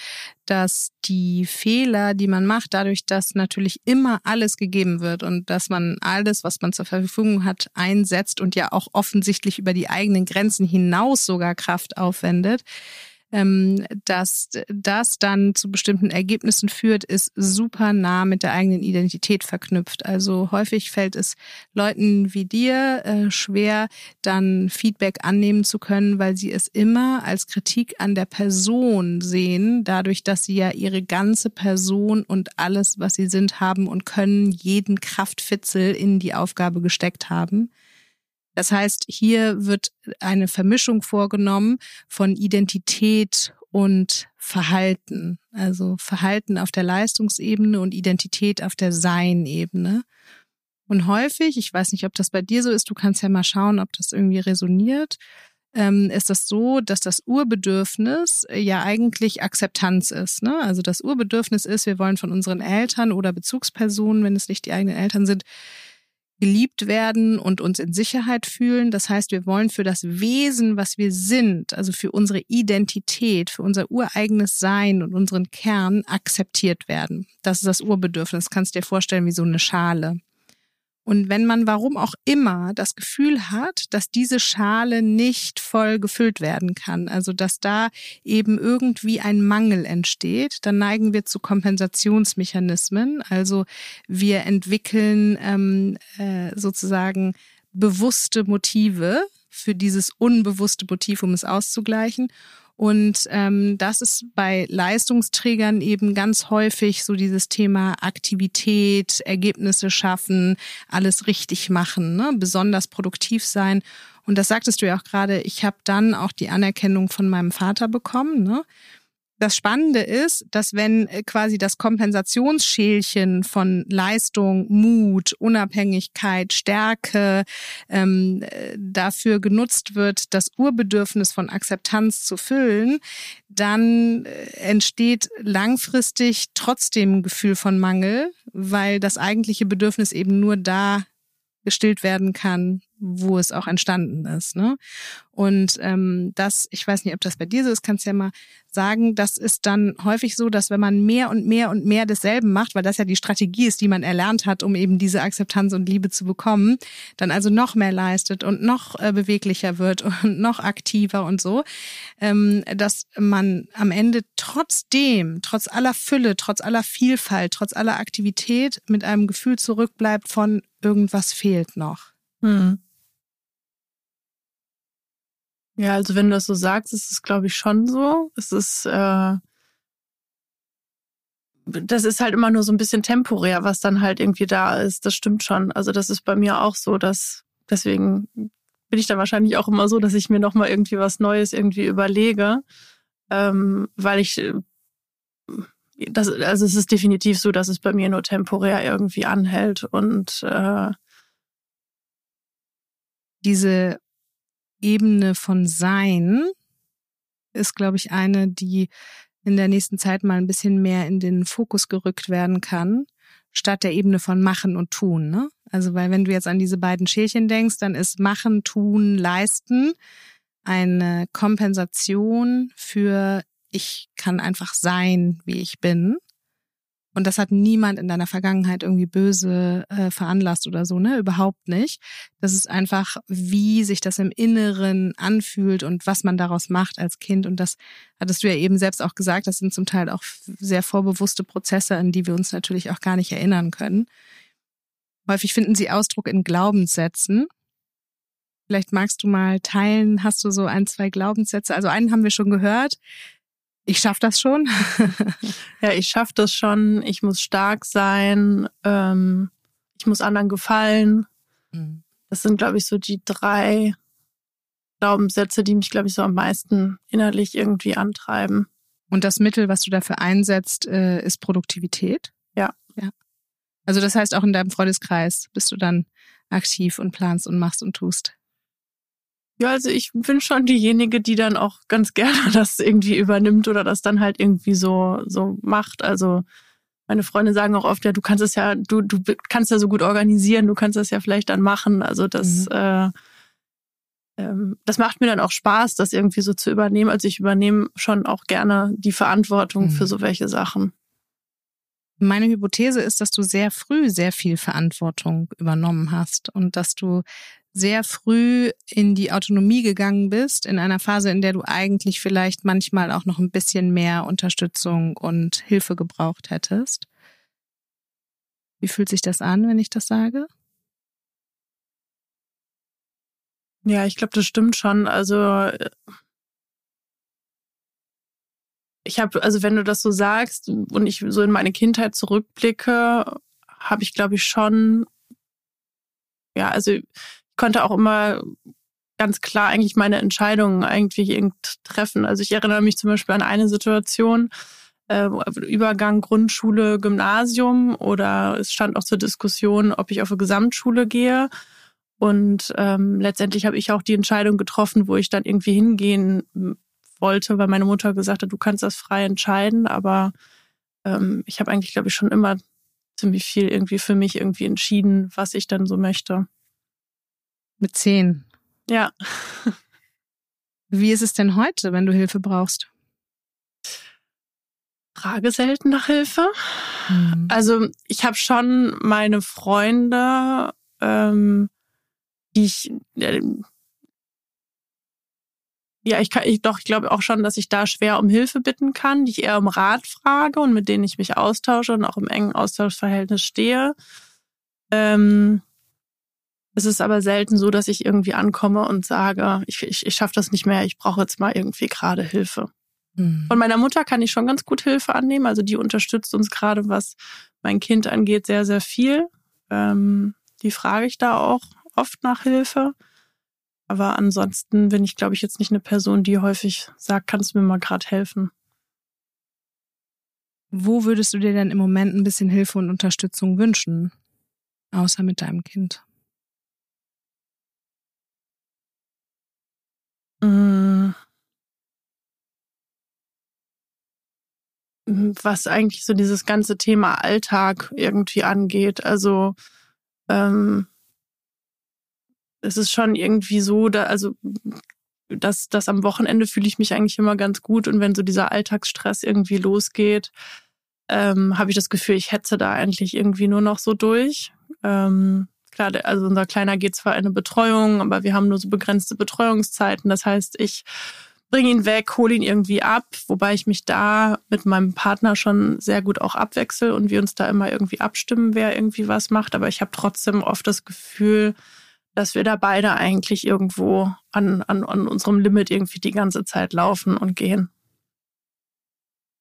dass die Fehler, die man macht, dadurch, dass natürlich immer alles gegeben wird und dass man alles, was man zur Verfügung hat, einsetzt und ja auch offensichtlich über die eigenen Grenzen hinaus sogar Kraft aufwendet, ähm, dass das dann zu bestimmten Ergebnissen führt, ist super nah mit der eigenen Identität verknüpft. Also häufig fällt es Leuten wie dir äh, schwer, dann Feedback annehmen zu können, weil sie es immer als Kritik an der Person sehen, dadurch, dass sie ja ihre ganze Person und alles, was sie sind, haben und können, jeden Kraftfitzel in die Aufgabe gesteckt haben. Das heißt, hier wird eine Vermischung vorgenommen von Identität und Verhalten. Also Verhalten auf der Leistungsebene und Identität auf der Sein-Ebene. Und häufig, ich weiß nicht, ob das bei dir so ist, du kannst ja mal schauen, ob das irgendwie resoniert, ähm, ist das so, dass das Urbedürfnis ja eigentlich Akzeptanz ist. Ne? Also das Urbedürfnis ist, wir wollen von unseren Eltern oder Bezugspersonen, wenn es nicht die eigenen Eltern sind, geliebt werden und uns in Sicherheit fühlen. Das heißt, wir wollen für das Wesen, was wir sind, also für unsere Identität, für unser ureigenes Sein und unseren Kern akzeptiert werden. Das ist das Urbedürfnis. Kannst dir vorstellen wie so eine Schale. Und wenn man warum auch immer das Gefühl hat, dass diese Schale nicht voll gefüllt werden kann, also dass da eben irgendwie ein Mangel entsteht, dann neigen wir zu Kompensationsmechanismen. Also wir entwickeln ähm, äh, sozusagen bewusste Motive für dieses unbewusste Motiv, um es auszugleichen. Und ähm, das ist bei Leistungsträgern eben ganz häufig so dieses Thema Aktivität, Ergebnisse schaffen, alles richtig machen, ne? besonders produktiv sein. Und das sagtest du ja auch gerade, ich habe dann auch die Anerkennung von meinem Vater bekommen. Ne? Das Spannende ist, dass wenn äh, quasi das Kompensationsschälchen von Leistung, Mut, Unabhängigkeit, Stärke ähm, äh, dafür genutzt wird, das Urbedürfnis von Akzeptanz zu füllen, dann äh, entsteht langfristig trotzdem ein Gefühl von Mangel, weil das eigentliche Bedürfnis eben nur da gestillt werden kann, wo es auch entstanden ist. Ne? Und ähm, das, ich weiß nicht, ob das bei dir so ist, kannst ja mal sagen, das ist dann häufig so, dass wenn man mehr und mehr und mehr desselben macht, weil das ja die Strategie ist, die man erlernt hat, um eben diese Akzeptanz und Liebe zu bekommen, dann also noch mehr leistet und noch äh, beweglicher wird und noch aktiver und so, ähm, dass man am Ende trotzdem, trotz aller Fülle, trotz aller Vielfalt, trotz aller Aktivität mit einem Gefühl zurückbleibt von irgendwas fehlt noch. Hm.
Ja, also wenn du das so sagst, ist es, glaube ich, schon so. Es ist, äh, das ist halt immer nur so ein bisschen temporär, was dann halt irgendwie da ist. Das stimmt schon. Also das ist bei mir auch so, dass deswegen bin ich dann wahrscheinlich auch immer so, dass ich mir nochmal irgendwie was Neues irgendwie überlege, ähm, weil ich das, also es ist definitiv so, dass es bei mir nur temporär irgendwie anhält und äh,
diese Ebene von Sein ist, glaube ich, eine, die in der nächsten Zeit mal ein bisschen mehr in den Fokus gerückt werden kann, statt der Ebene von machen und tun. Ne? Also weil wenn du jetzt an diese beiden Schälchen denkst, dann ist machen, tun, leisten eine Kompensation für ich kann einfach sein, wie ich bin. Und das hat niemand in deiner Vergangenheit irgendwie böse äh, veranlasst oder so, ne? Überhaupt nicht. Das ist einfach, wie sich das im Inneren anfühlt und was man daraus macht als Kind. Und das hattest du ja eben selbst auch gesagt, das sind zum Teil auch sehr vorbewusste Prozesse, an die wir uns natürlich auch gar nicht erinnern können. Häufig finden sie Ausdruck in Glaubenssätzen. Vielleicht magst du mal teilen, hast du so ein, zwei Glaubenssätze? Also einen haben wir schon gehört, ich schaffe das schon.
ja, ich schaffe das schon. Ich muss stark sein. Ähm, ich muss anderen gefallen. Mhm. Das sind, glaube ich, so die drei Glaubenssätze, die mich, glaube ich, so am meisten innerlich irgendwie antreiben.
Und das Mittel, was du dafür einsetzt, äh, ist Produktivität?
Ja.
Ja. Also das heißt, auch in deinem Freundeskreis bist du dann aktiv und planst und machst und tust.
Ja, also ich bin schon diejenige, die dann auch ganz gerne das irgendwie übernimmt oder das dann halt irgendwie so, so macht. Also meine Freunde sagen auch oft, ja, du kannst es ja, du, du kannst ja so gut organisieren, du kannst das ja vielleicht dann machen. Also das, mhm. äh, ähm, das macht mir dann auch Spaß, das irgendwie so zu übernehmen. Also ich übernehme schon auch gerne die Verantwortung mhm. für so welche Sachen.
Meine Hypothese ist, dass du sehr früh sehr viel Verantwortung übernommen hast und dass du sehr früh in die Autonomie gegangen bist, in einer Phase, in der du eigentlich vielleicht manchmal auch noch ein bisschen mehr Unterstützung und Hilfe gebraucht hättest. Wie fühlt sich das an, wenn ich das sage?
Ja, ich glaube, das stimmt schon. Also ich habe, also wenn du das so sagst und ich so in meine Kindheit zurückblicke, habe ich, glaube ich, schon, ja, also konnte auch immer ganz klar eigentlich meine Entscheidungen eigentlich treffen. Also ich erinnere mich zum Beispiel an eine Situation, äh, Übergang Grundschule, Gymnasium oder es stand auch zur Diskussion, ob ich auf eine Gesamtschule gehe. Und ähm, letztendlich habe ich auch die Entscheidung getroffen, wo ich dann irgendwie hingehen wollte, weil meine Mutter gesagt hat, du kannst das frei entscheiden. Aber ähm, ich habe eigentlich, glaube ich, schon immer ziemlich viel irgendwie für mich irgendwie entschieden, was ich dann so möchte.
Mit zehn.
Ja.
Wie ist es denn heute, wenn du Hilfe brauchst?
Frage selten nach Hilfe. Mhm. Also ich habe schon meine Freunde, ähm, die ich äh, ja, ich kann, ich, doch, ich glaube auch schon, dass ich da schwer um Hilfe bitten kann, die ich eher um Rat frage und mit denen ich mich austausche und auch im engen Austauschverhältnis stehe. Ähm, es ist aber selten so, dass ich irgendwie ankomme und sage, ich, ich, ich schaffe das nicht mehr, ich brauche jetzt mal irgendwie gerade Hilfe. Mhm. Von meiner Mutter kann ich schon ganz gut Hilfe annehmen. Also die unterstützt uns gerade, was mein Kind angeht, sehr, sehr viel. Ähm, die frage ich da auch oft nach Hilfe. Aber ansonsten bin ich, glaube ich, jetzt nicht eine Person, die häufig sagt, kannst du mir mal gerade helfen.
Wo würdest du dir denn im Moment ein bisschen Hilfe und Unterstützung wünschen? Außer mit deinem Kind.
Was eigentlich so dieses ganze Thema Alltag irgendwie angeht. Also ähm, es ist schon irgendwie so, da, also dass das am Wochenende fühle ich mich eigentlich immer ganz gut und wenn so dieser Alltagsstress irgendwie losgeht, ähm, habe ich das Gefühl, ich hetze da eigentlich irgendwie nur noch so durch. Ähm, Klar, also unser Kleiner geht zwar in eine Betreuung, aber wir haben nur so begrenzte Betreuungszeiten. Das heißt, ich bringe ihn weg, hole ihn irgendwie ab, wobei ich mich da mit meinem Partner schon sehr gut auch abwechsel und wir uns da immer irgendwie abstimmen, wer irgendwie was macht. Aber ich habe trotzdem oft das Gefühl, dass wir da beide eigentlich irgendwo an, an, an unserem Limit irgendwie die ganze Zeit laufen und gehen.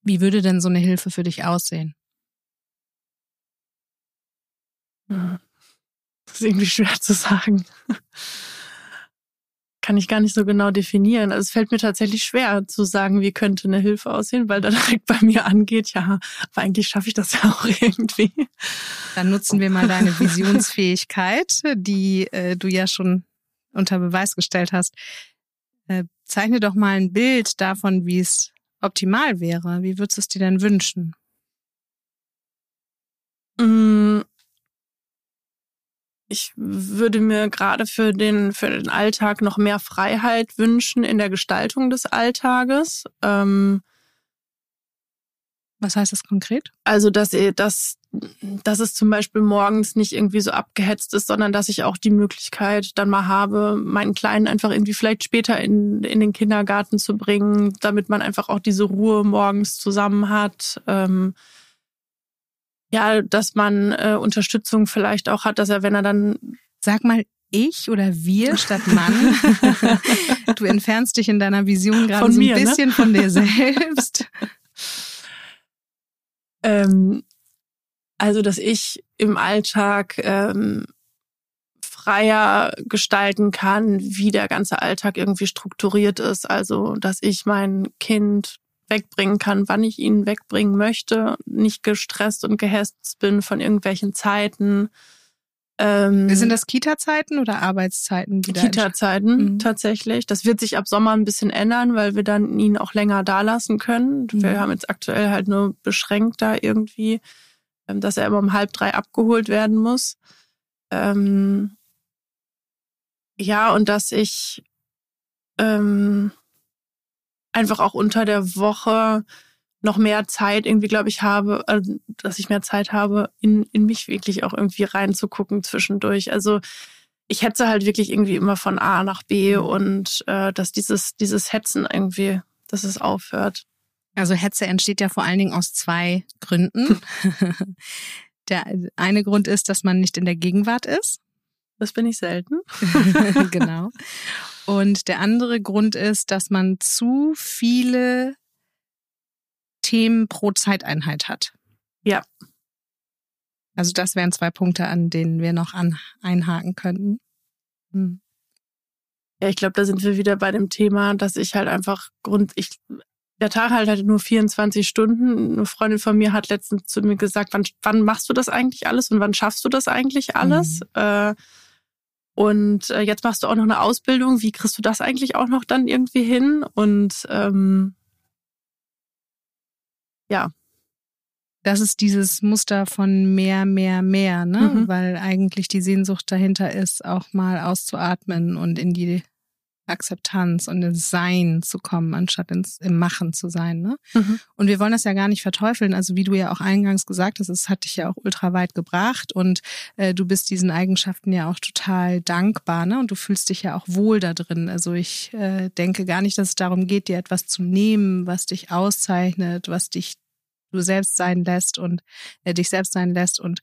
Wie würde denn so eine Hilfe für dich aussehen?
Hm. Das ist irgendwie schwer zu sagen. Kann ich gar nicht so genau definieren. Also es fällt mir tatsächlich schwer zu sagen, wie könnte eine Hilfe aussehen, weil da direkt bei mir angeht, ja, aber eigentlich schaffe ich das ja auch irgendwie.
Dann nutzen wir mal deine Visionsfähigkeit, die äh, du ja schon unter Beweis gestellt hast. Äh, zeichne doch mal ein Bild davon, wie es optimal wäre. Wie würdest du es dir denn wünschen?
Ich würde mir gerade für den, für den Alltag noch mehr Freiheit wünschen in der Gestaltung des Alltages. Ähm,
Was heißt das konkret?
Also, dass, dass, dass es zum Beispiel morgens nicht irgendwie so abgehetzt ist, sondern dass ich auch die Möglichkeit dann mal habe, meinen Kleinen einfach irgendwie vielleicht später in, in den Kindergarten zu bringen, damit man einfach auch diese Ruhe morgens zusammen hat. Ähm, ja, dass man äh, Unterstützung vielleicht auch hat, dass er, wenn er dann
Sag mal ich oder wir statt Mann. du entfernst dich in deiner Vision gerade so ein
ne?
bisschen von dir selbst.
ähm, also dass ich im Alltag ähm, freier gestalten kann, wie der ganze Alltag irgendwie strukturiert ist. Also dass ich mein Kind wegbringen kann, wann ich ihn wegbringen möchte, nicht gestresst und gehetzt bin von irgendwelchen Zeiten. Ähm,
Sind das Kita-Zeiten oder Arbeitszeiten?
Kita-Zeiten
Mhm.
tatsächlich. Das wird sich ab Sommer ein bisschen ändern, weil wir dann ihn auch länger da lassen können. Wir
Mhm.
haben jetzt aktuell halt nur beschränkt da irgendwie, ähm, dass er immer um halb drei abgeholt werden muss. Ähm, ja, und dass ich ähm, einfach auch unter der Woche noch mehr Zeit irgendwie, glaube ich, habe, äh, dass ich mehr Zeit habe, in, in mich wirklich auch irgendwie reinzugucken zwischendurch. Also ich hetze halt wirklich irgendwie immer von A nach B und äh, dass dieses, dieses Hetzen irgendwie, dass es aufhört.
Also Hetze entsteht ja vor allen Dingen aus zwei Gründen. Der eine Grund ist, dass man nicht in der Gegenwart ist.
Das bin ich selten.
genau. Und der andere Grund ist, dass man zu viele Themen pro Zeiteinheit hat.
Ja.
Also das wären zwei Punkte, an denen wir noch an, einhaken könnten. Hm.
Ja, ich glaube, da sind wir wieder bei dem Thema, dass ich halt einfach Grund, ich, der Tag halt halt nur 24 Stunden. Eine Freundin von mir hat letztens zu mir gesagt, wann, wann machst du das eigentlich alles und wann schaffst du das eigentlich alles?
Mhm.
Äh, und äh, jetzt machst du auch noch eine Ausbildung. Wie kriegst du das eigentlich auch noch dann irgendwie hin? Und ähm, ja,
Das ist dieses Muster von mehr, mehr, mehr, ne?
Mhm.
Weil eigentlich die Sehnsucht dahinter ist, auch mal auszuatmen und in die Akzeptanz und ins Sein zu kommen, anstatt ins, im Machen zu sein. Ne?
Mhm.
Und wir wollen das ja gar nicht verteufeln. Also wie du ja auch eingangs gesagt hast, es hat dich ja auch ultra weit gebracht und äh, du bist diesen Eigenschaften ja auch total dankbar. Ne? Und du fühlst dich ja auch wohl da drin. Also ich äh, denke gar nicht, dass es darum geht, dir etwas zu nehmen, was dich auszeichnet, was dich du selbst sein lässt und äh, dich selbst sein lässt und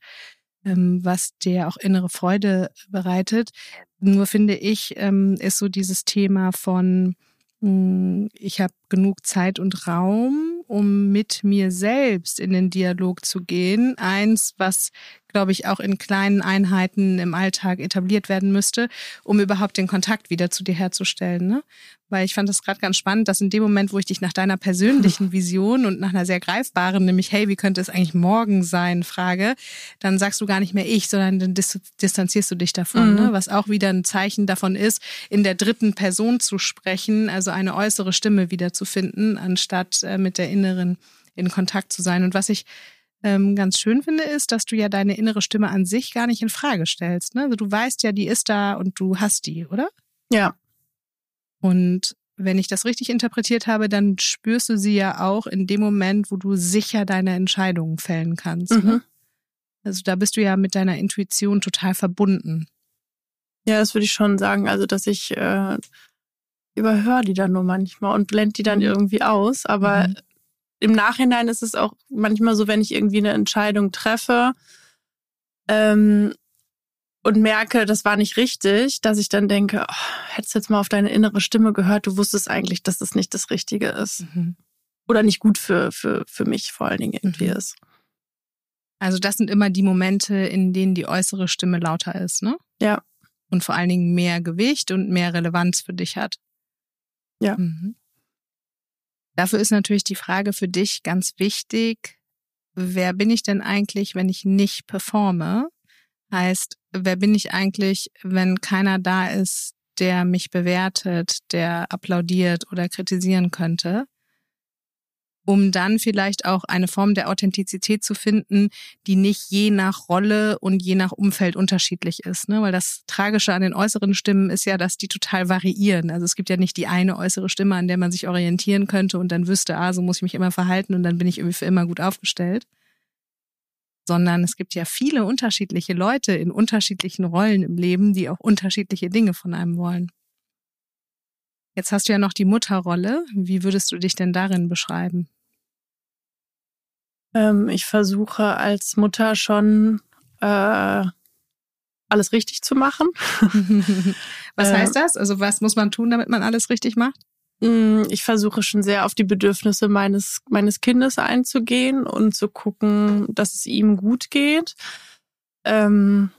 was dir auch innere Freude bereitet. Nur finde ich, ähm, ist so dieses Thema von, mh, ich habe genug Zeit und Raum, um mit mir selbst in den Dialog zu gehen. Eins, was, glaube ich, auch in kleinen Einheiten im Alltag etabliert werden müsste, um überhaupt den Kontakt wieder zu dir herzustellen. Ne? Weil ich fand das gerade ganz spannend, dass in dem Moment, wo ich dich nach deiner persönlichen Vision und nach einer sehr greifbaren, nämlich, hey, wie könnte es eigentlich morgen sein, frage, dann sagst du gar nicht mehr ich, sondern dann dis distanzierst du dich davon,
Mhm.
ne? was auch wieder ein Zeichen davon ist, in der dritten Person zu sprechen, also eine äußere Stimme wieder zu finden, anstatt äh, mit der inneren in Kontakt zu sein. Und was ich ähm, ganz schön finde, ist, dass du ja deine innere Stimme an sich gar nicht in Frage stellst. Ne? Also du weißt ja, die ist da und du hast die, oder?
ja,
Und wenn ich das richtig interpretiert habe, dann spürst du sie ja auch in dem Moment, wo du sicher deine Entscheidungen fällen kannst.
Mhm.
Ne? Also da bist du ja mit deiner Intuition total verbunden.
ja, das würde ich schon sagen. Also, dass ich äh, überhöre die dann nur manchmal und blende die dann
Mhm.
irgendwie aus. Aber
Mhm.
Im Nachhinein ist es auch manchmal so, wenn ich irgendwie eine Entscheidung treffe ähm, und merke, das war nicht richtig, dass ich dann denke, oh, hättest du jetzt mal auf deine innere Stimme gehört, du wusstest eigentlich, dass das nicht das Richtige ist.
Mhm.
Oder nicht gut für, für, für mich vor allen Dingen irgendwie
Mhm.
ist.
Also das sind immer die Momente, in denen die äußere Stimme lauter ist, ne?
Ja.
Und vor allen Dingen mehr Gewicht und mehr Relevanz für dich hat.
Ja.
Mhm. Dafür ist natürlich die Frage für dich ganz wichtig, wer bin ich denn eigentlich, wenn ich nicht performe? Heißt, wer bin ich eigentlich, wenn keiner da ist, der mich bewertet, der applaudiert oder kritisieren könnte? Um dann vielleicht auch eine Form der Authentizität zu finden, die nicht je nach Rolle und je nach Umfeld unterschiedlich ist. Ne? Weil das Tragische an den äußeren Stimmen ist ja, dass die total variieren. Also es gibt ja nicht die eine äußere Stimme, an der man sich orientieren könnte und dann wüsste, ah, so muss ich mich immer verhalten und dann bin ich irgendwie für immer gut aufgestellt. Sondern es gibt ja viele unterschiedliche Leute in unterschiedlichen Rollen im Leben, die auch unterschiedliche Dinge von einem wollen. Jetzt hast du ja noch die Mutterrolle. Wie würdest du dich denn darin beschreiben?
Ähm, ich versuche als Mutter schon äh, alles richtig zu machen.
was heißt das? Also was muss man tun, damit man alles richtig macht?
Mm, ich versuche schon sehr auf die Bedürfnisse meines, meines Kindes einzugehen und zu gucken, dass es ihm gut geht. Ähm,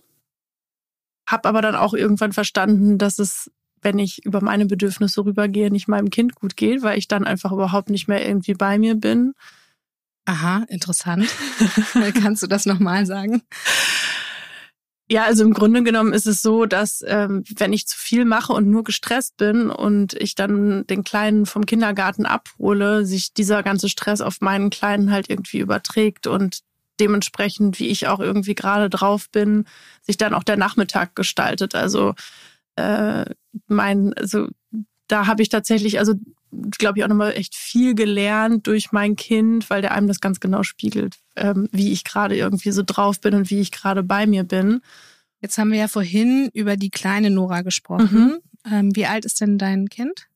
hab aber dann auch irgendwann verstanden, dass es, wenn ich über meine Bedürfnisse rübergehe, nicht meinem Kind gut geht, weil ich dann einfach überhaupt nicht mehr irgendwie bei mir bin.
Aha, interessant. Kannst du das nochmal sagen?
Ja, also im Grunde genommen ist es so, dass ähm, wenn ich zu viel mache und nur gestresst bin und ich dann den Kleinen vom Kindergarten abhole, sich dieser ganze Stress auf meinen Kleinen halt irgendwie überträgt und dementsprechend, wie ich auch irgendwie gerade drauf bin, sich dann auch der Nachmittag gestaltet. Also äh, mein, also da habe ich tatsächlich, also glaube ich, auch nochmal echt viel gelernt durch mein Kind, weil der einem das ganz genau spiegelt, ähm, wie ich gerade irgendwie so drauf bin und wie ich gerade bei mir bin.
Jetzt haben wir ja vorhin über die kleine Nora gesprochen. Mhm. Ähm, wie alt ist denn dein Kind?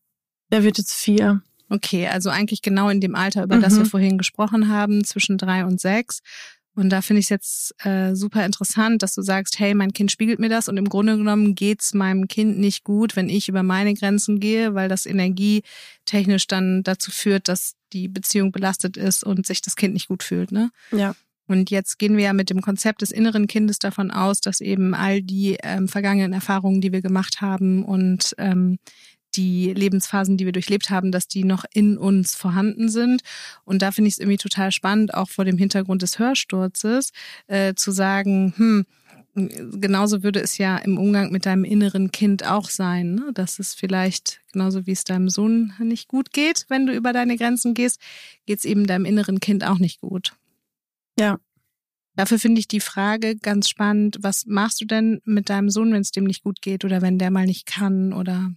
Der wird jetzt vier.
Okay, also eigentlich genau in dem Alter, über mhm. das wir mhm. vorhin gesprochen haben, zwischen drei und sechs. Und da finde ich es jetzt äh, super interessant, dass du sagst, hey, mein Kind spiegelt mir das und im Grunde genommen geht's meinem Kind nicht gut, wenn ich über meine Grenzen gehe, weil das energietechnisch dann dazu führt, dass die Beziehung belastet ist und sich das Kind nicht gut fühlt. Ne?
Ja.
Und jetzt gehen wir ja mit dem Konzept des inneren Kindes davon aus, dass eben all die ähm, vergangenen Erfahrungen, die wir gemacht haben und ähm, die Lebensphasen, die wir durchlebt haben, dass die noch in uns vorhanden sind. Und da finde ich es irgendwie total spannend, auch vor dem Hintergrund des Hörsturzes, äh, zu sagen, hm, genauso würde es ja im Umgang mit deinem inneren Kind auch sein, ne? dass es vielleicht genauso wie es deinem Sohn nicht gut geht, wenn du über deine Grenzen gehst, geht es eben deinem inneren Kind auch nicht gut.
Ja.
Dafür finde ich die Frage ganz spannend, was machst du denn mit deinem Sohn, wenn es dem nicht gut geht oder wenn der mal nicht kann oder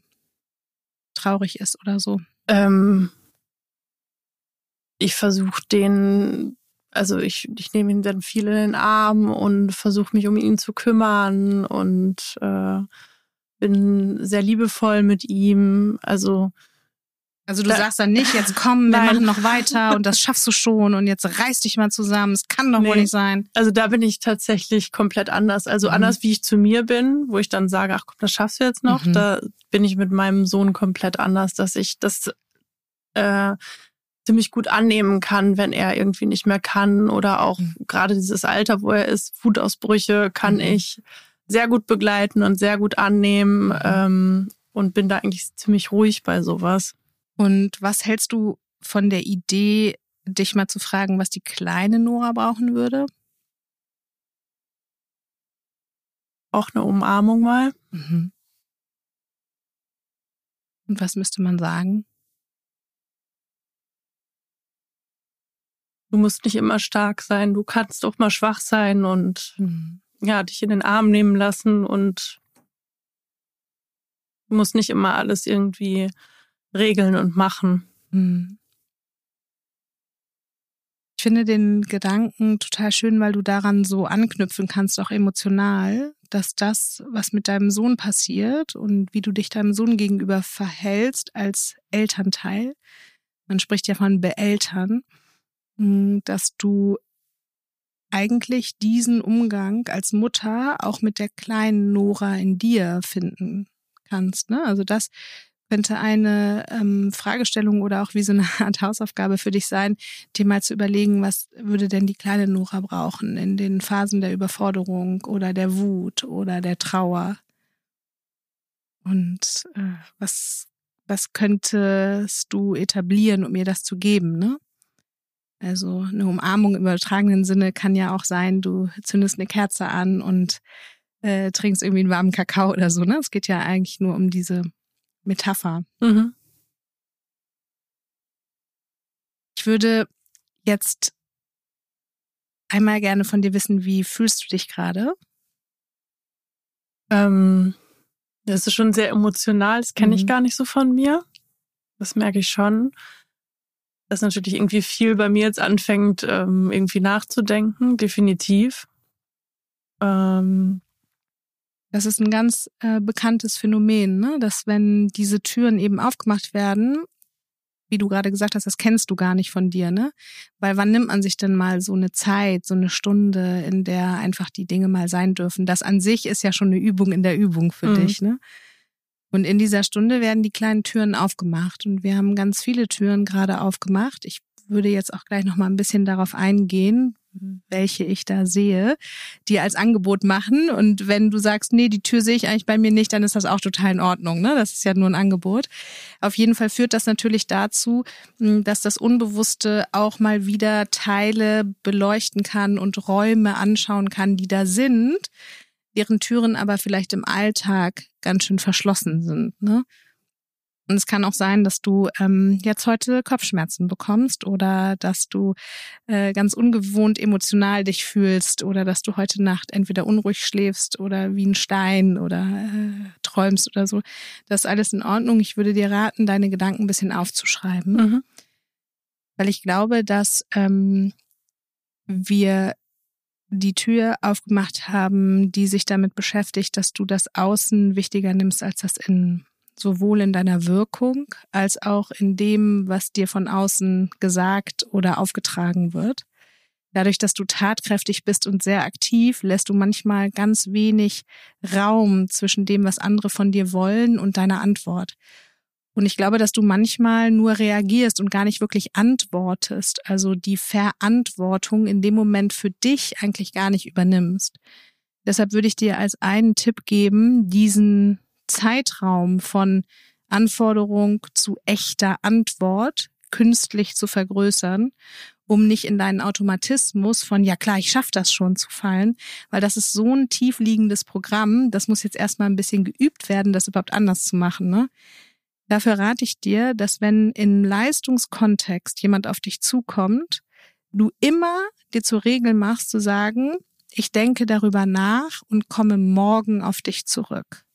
traurig ist oder so?
Ähm, ich versuche den, also ich, ich nehme ihn dann viel in den Arm und versuche mich um ihn zu kümmern und äh, bin sehr liebevoll mit ihm. Also
also du da, sagst dann nicht, jetzt komm, wir machen noch weiter und das schaffst du schon und jetzt reiß dich mal zusammen, es kann doch nee. wohl nicht sein.
Also da bin ich tatsächlich komplett anders. Also mhm. anders wie ich zu mir bin, wo ich dann sage, ach komm, das schaffst du jetzt noch, mhm. da bin ich mit meinem Sohn komplett anders, dass ich das äh, ziemlich gut annehmen kann, wenn er irgendwie nicht mehr kann oder auch mhm. gerade dieses Alter, wo er ist, Wutausbrüche kann mhm. ich sehr gut begleiten und sehr gut annehmen mhm. ähm, und bin da eigentlich ziemlich ruhig bei sowas.
Und was hältst du von der Idee, dich mal zu fragen, was die kleine Nora brauchen würde?
Auch eine Umarmung mal.
Mhm. Und was müsste man sagen?
Du musst nicht immer stark sein, du kannst auch mal schwach sein und mhm. ja, dich in den Arm nehmen lassen und du musst nicht immer alles irgendwie regeln und machen. Hm.
Ich finde den Gedanken total schön, weil du daran so anknüpfen kannst, auch emotional, dass das, was mit deinem Sohn passiert und wie du dich deinem Sohn gegenüber verhältst als Elternteil, man spricht ja von Beeltern, hm, dass du eigentlich diesen Umgang als Mutter auch mit der kleinen Nora in dir finden kannst. Ne? Also das, könnte eine ähm, Fragestellung oder auch wie so eine Art Hausaufgabe für dich sein, dir mal zu überlegen, was würde denn die kleine Nora brauchen in den Phasen der Überforderung oder der Wut oder der Trauer? Und äh, was, was könntest du etablieren, um ihr das zu geben, ne? Also eine Umarmung im übertragenen Sinne kann ja auch sein, du zündest eine Kerze an und äh, trinkst irgendwie einen warmen Kakao oder so, ne? Es geht ja eigentlich nur um diese Metapher. Mhm. Ich würde jetzt einmal gerne von dir wissen, wie fühlst du dich gerade?
Ähm, das ist schon sehr emotional, das kenne mhm. ich gar nicht so von mir. Das merke ich schon. Dass natürlich irgendwie viel bei mir jetzt anfängt, ähm, irgendwie nachzudenken, definitiv.
Ähm, das ist ein ganz äh, bekanntes Phänomen, ne? dass wenn diese Türen eben aufgemacht werden, wie du gerade gesagt hast, das kennst du gar nicht von dir, ne? Weil wann nimmt man sich denn mal so eine Zeit, so eine Stunde, in der einfach die Dinge mal sein dürfen? Das an sich ist ja schon eine Übung in der Übung für mhm. dich, ne? Und in dieser Stunde werden die kleinen Türen aufgemacht und wir haben ganz viele Türen gerade aufgemacht. Ich würde jetzt auch gleich noch mal ein bisschen darauf eingehen, welche ich da sehe, die als Angebot machen. Und wenn du sagst, nee, die Tür sehe ich eigentlich bei mir nicht, dann ist das auch total in Ordnung. Ne? Das ist ja nur ein Angebot. Auf jeden Fall führt das natürlich dazu, hm, dass das Unbewusste auch mal wieder Teile beleuchten kann und Räume anschauen kann, die da sind, deren Türen aber vielleicht im Alltag ganz schön verschlossen sind. Ne? Und es kann auch sein, dass du ähm, jetzt heute Kopfschmerzen bekommst oder dass du äh, ganz ungewohnt emotional dich fühlst oder dass du heute Nacht entweder unruhig schläfst oder wie ein Stein oder äh, träumst oder so. Das ist alles in Ordnung. Ich würde dir raten, deine Gedanken ein bisschen aufzuschreiben. Mhm. Weil ich glaube, dass ähm, wir die Tür aufgemacht haben, die sich damit beschäftigt, dass du das Außen wichtiger nimmst als das Innen sowohl in deiner Wirkung als auch in dem, was dir von außen gesagt oder aufgetragen wird. Dadurch, dass du tatkräftig bist und sehr aktiv, lässt du manchmal ganz wenig Raum zwischen dem, was andere von dir wollen und deiner Antwort. Und ich glaube, dass du manchmal nur reagierst und gar nicht wirklich antwortest, also die Verantwortung in dem Moment für dich eigentlich gar nicht übernimmst. Deshalb würde ich dir als einen Tipp geben, diesen Zeitraum von Anforderung zu echter Antwort künstlich zu vergrößern, um nicht in deinen Automatismus von, ja klar, ich schaffe das schon zu fallen, weil das ist so ein tiefliegendes Programm, das muss jetzt erstmal ein bisschen geübt werden, das überhaupt anders zu machen. Ne? Dafür rate ich dir, dass wenn im Leistungskontext jemand auf dich zukommt, du immer dir zur Regel machst zu sagen, ich denke darüber nach und komme morgen auf dich zurück.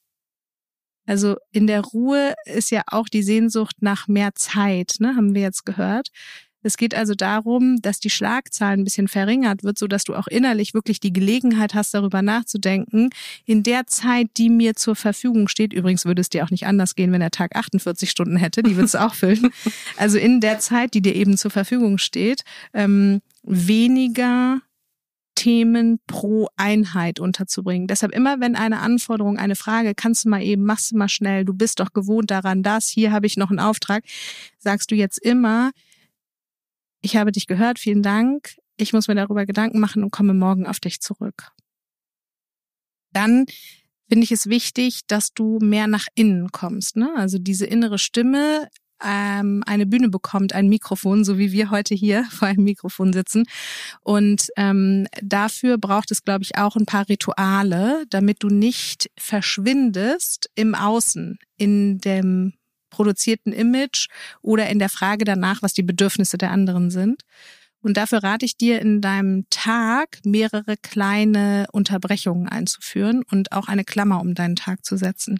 Also in der Ruhe ist ja auch die Sehnsucht nach mehr Zeit, ne, haben wir jetzt gehört. Es geht also darum, dass die Schlagzahl ein bisschen verringert wird, so dass du auch innerlich wirklich die Gelegenheit hast, darüber nachzudenken. In der Zeit, die mir zur Verfügung steht, übrigens würde es dir auch nicht anders gehen, wenn der Tag 48 Stunden hätte, die würdest du auch füllen. Also in der Zeit, die dir eben zur Verfügung steht, ähm, weniger Themen pro Einheit unterzubringen. Deshalb immer, wenn eine Anforderung, eine Frage, kannst du mal eben, machst du mal schnell, du bist doch gewohnt daran, das, hier habe ich noch einen Auftrag, sagst du jetzt immer, ich habe dich gehört, vielen Dank, ich muss mir darüber Gedanken machen und komme morgen auf dich zurück. Dann finde ich es wichtig, dass du mehr nach innen kommst. Ne? Also diese innere Stimme ähm, eine Bühne bekommt, ein Mikrofon, so wie wir heute hier vor einem Mikrofon sitzen. Und ähm, dafür braucht es, glaube ich, auch ein paar Rituale, damit du nicht verschwindest im Außen, in dem produzierten Image oder in der Frage danach, was die Bedürfnisse der anderen sind. Und dafür rate ich dir, in deinem Tag mehrere kleine Unterbrechungen einzuführen und auch eine Klammer um deinen Tag zu setzen.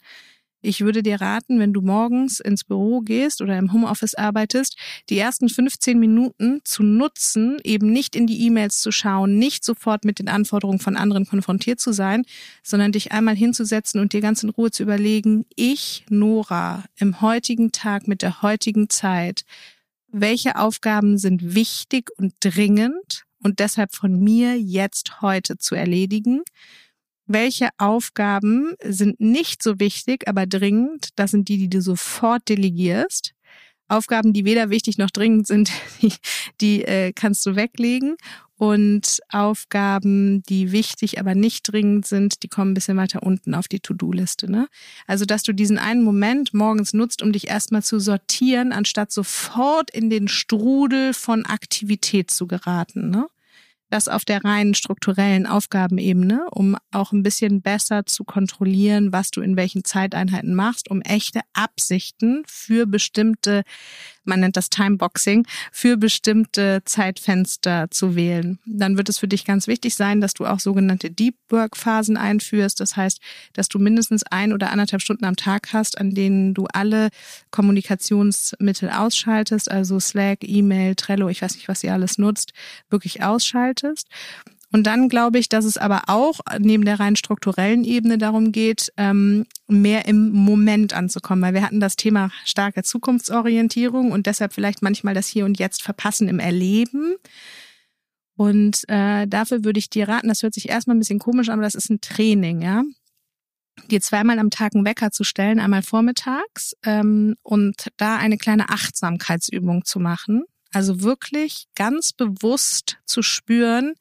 Ich würde dir raten, wenn du morgens ins Büro gehst oder im Homeoffice arbeitest, die ersten 15 Minuten zu nutzen, eben nicht in die E-Mails zu schauen, nicht sofort mit den Anforderungen von anderen konfrontiert zu sein, sondern dich einmal hinzusetzen und dir ganz in Ruhe zu überlegen, ich, Nora, im heutigen Tag mit der heutigen Zeit, welche Aufgaben sind wichtig und dringend und deshalb von mir jetzt heute zu erledigen welche Aufgaben sind nicht so wichtig, aber dringend. Das sind die, die du sofort delegierst. Aufgaben, die weder wichtig noch dringend sind, die, die äh, kannst du weglegen. Und Aufgaben, die wichtig, aber nicht dringend sind, die kommen ein bisschen weiter unten auf die To-Do-Liste. Ne? Also, dass du diesen einen Moment morgens nutzt, um dich erstmal zu sortieren, anstatt sofort in den Strudel von Aktivität zu geraten. Ne? Das auf der reinen strukturellen Aufgabenebene, um auch ein bisschen besser zu kontrollieren, was du in welchen Zeiteinheiten machst, um echte Absichten für bestimmte man nennt das Timeboxing, für bestimmte Zeitfenster zu wählen. Dann wird es für dich ganz wichtig sein, dass du auch sogenannte Deep Work Phasen einführst. Das heißt, dass du mindestens ein oder anderthalb Stunden am Tag hast, an denen du alle Kommunikationsmittel ausschaltest, also Slack, E-Mail, Trello, ich weiß nicht, was ihr alles nutzt, wirklich ausschaltest. Und dann glaube ich, dass es aber auch neben der rein strukturellen Ebene darum geht, ähm, mehr im Moment anzukommen, weil wir hatten das Thema starke Zukunftsorientierung und deshalb vielleicht manchmal das Hier und Jetzt verpassen im Erleben. Und äh, dafür würde ich dir raten, das hört sich erstmal ein bisschen komisch an, aber das ist ein Training, ja. Dir zweimal am Tag einen Wecker zu stellen, einmal vormittags ähm, und da eine kleine Achtsamkeitsübung zu machen. Also wirklich ganz bewusst zu spüren,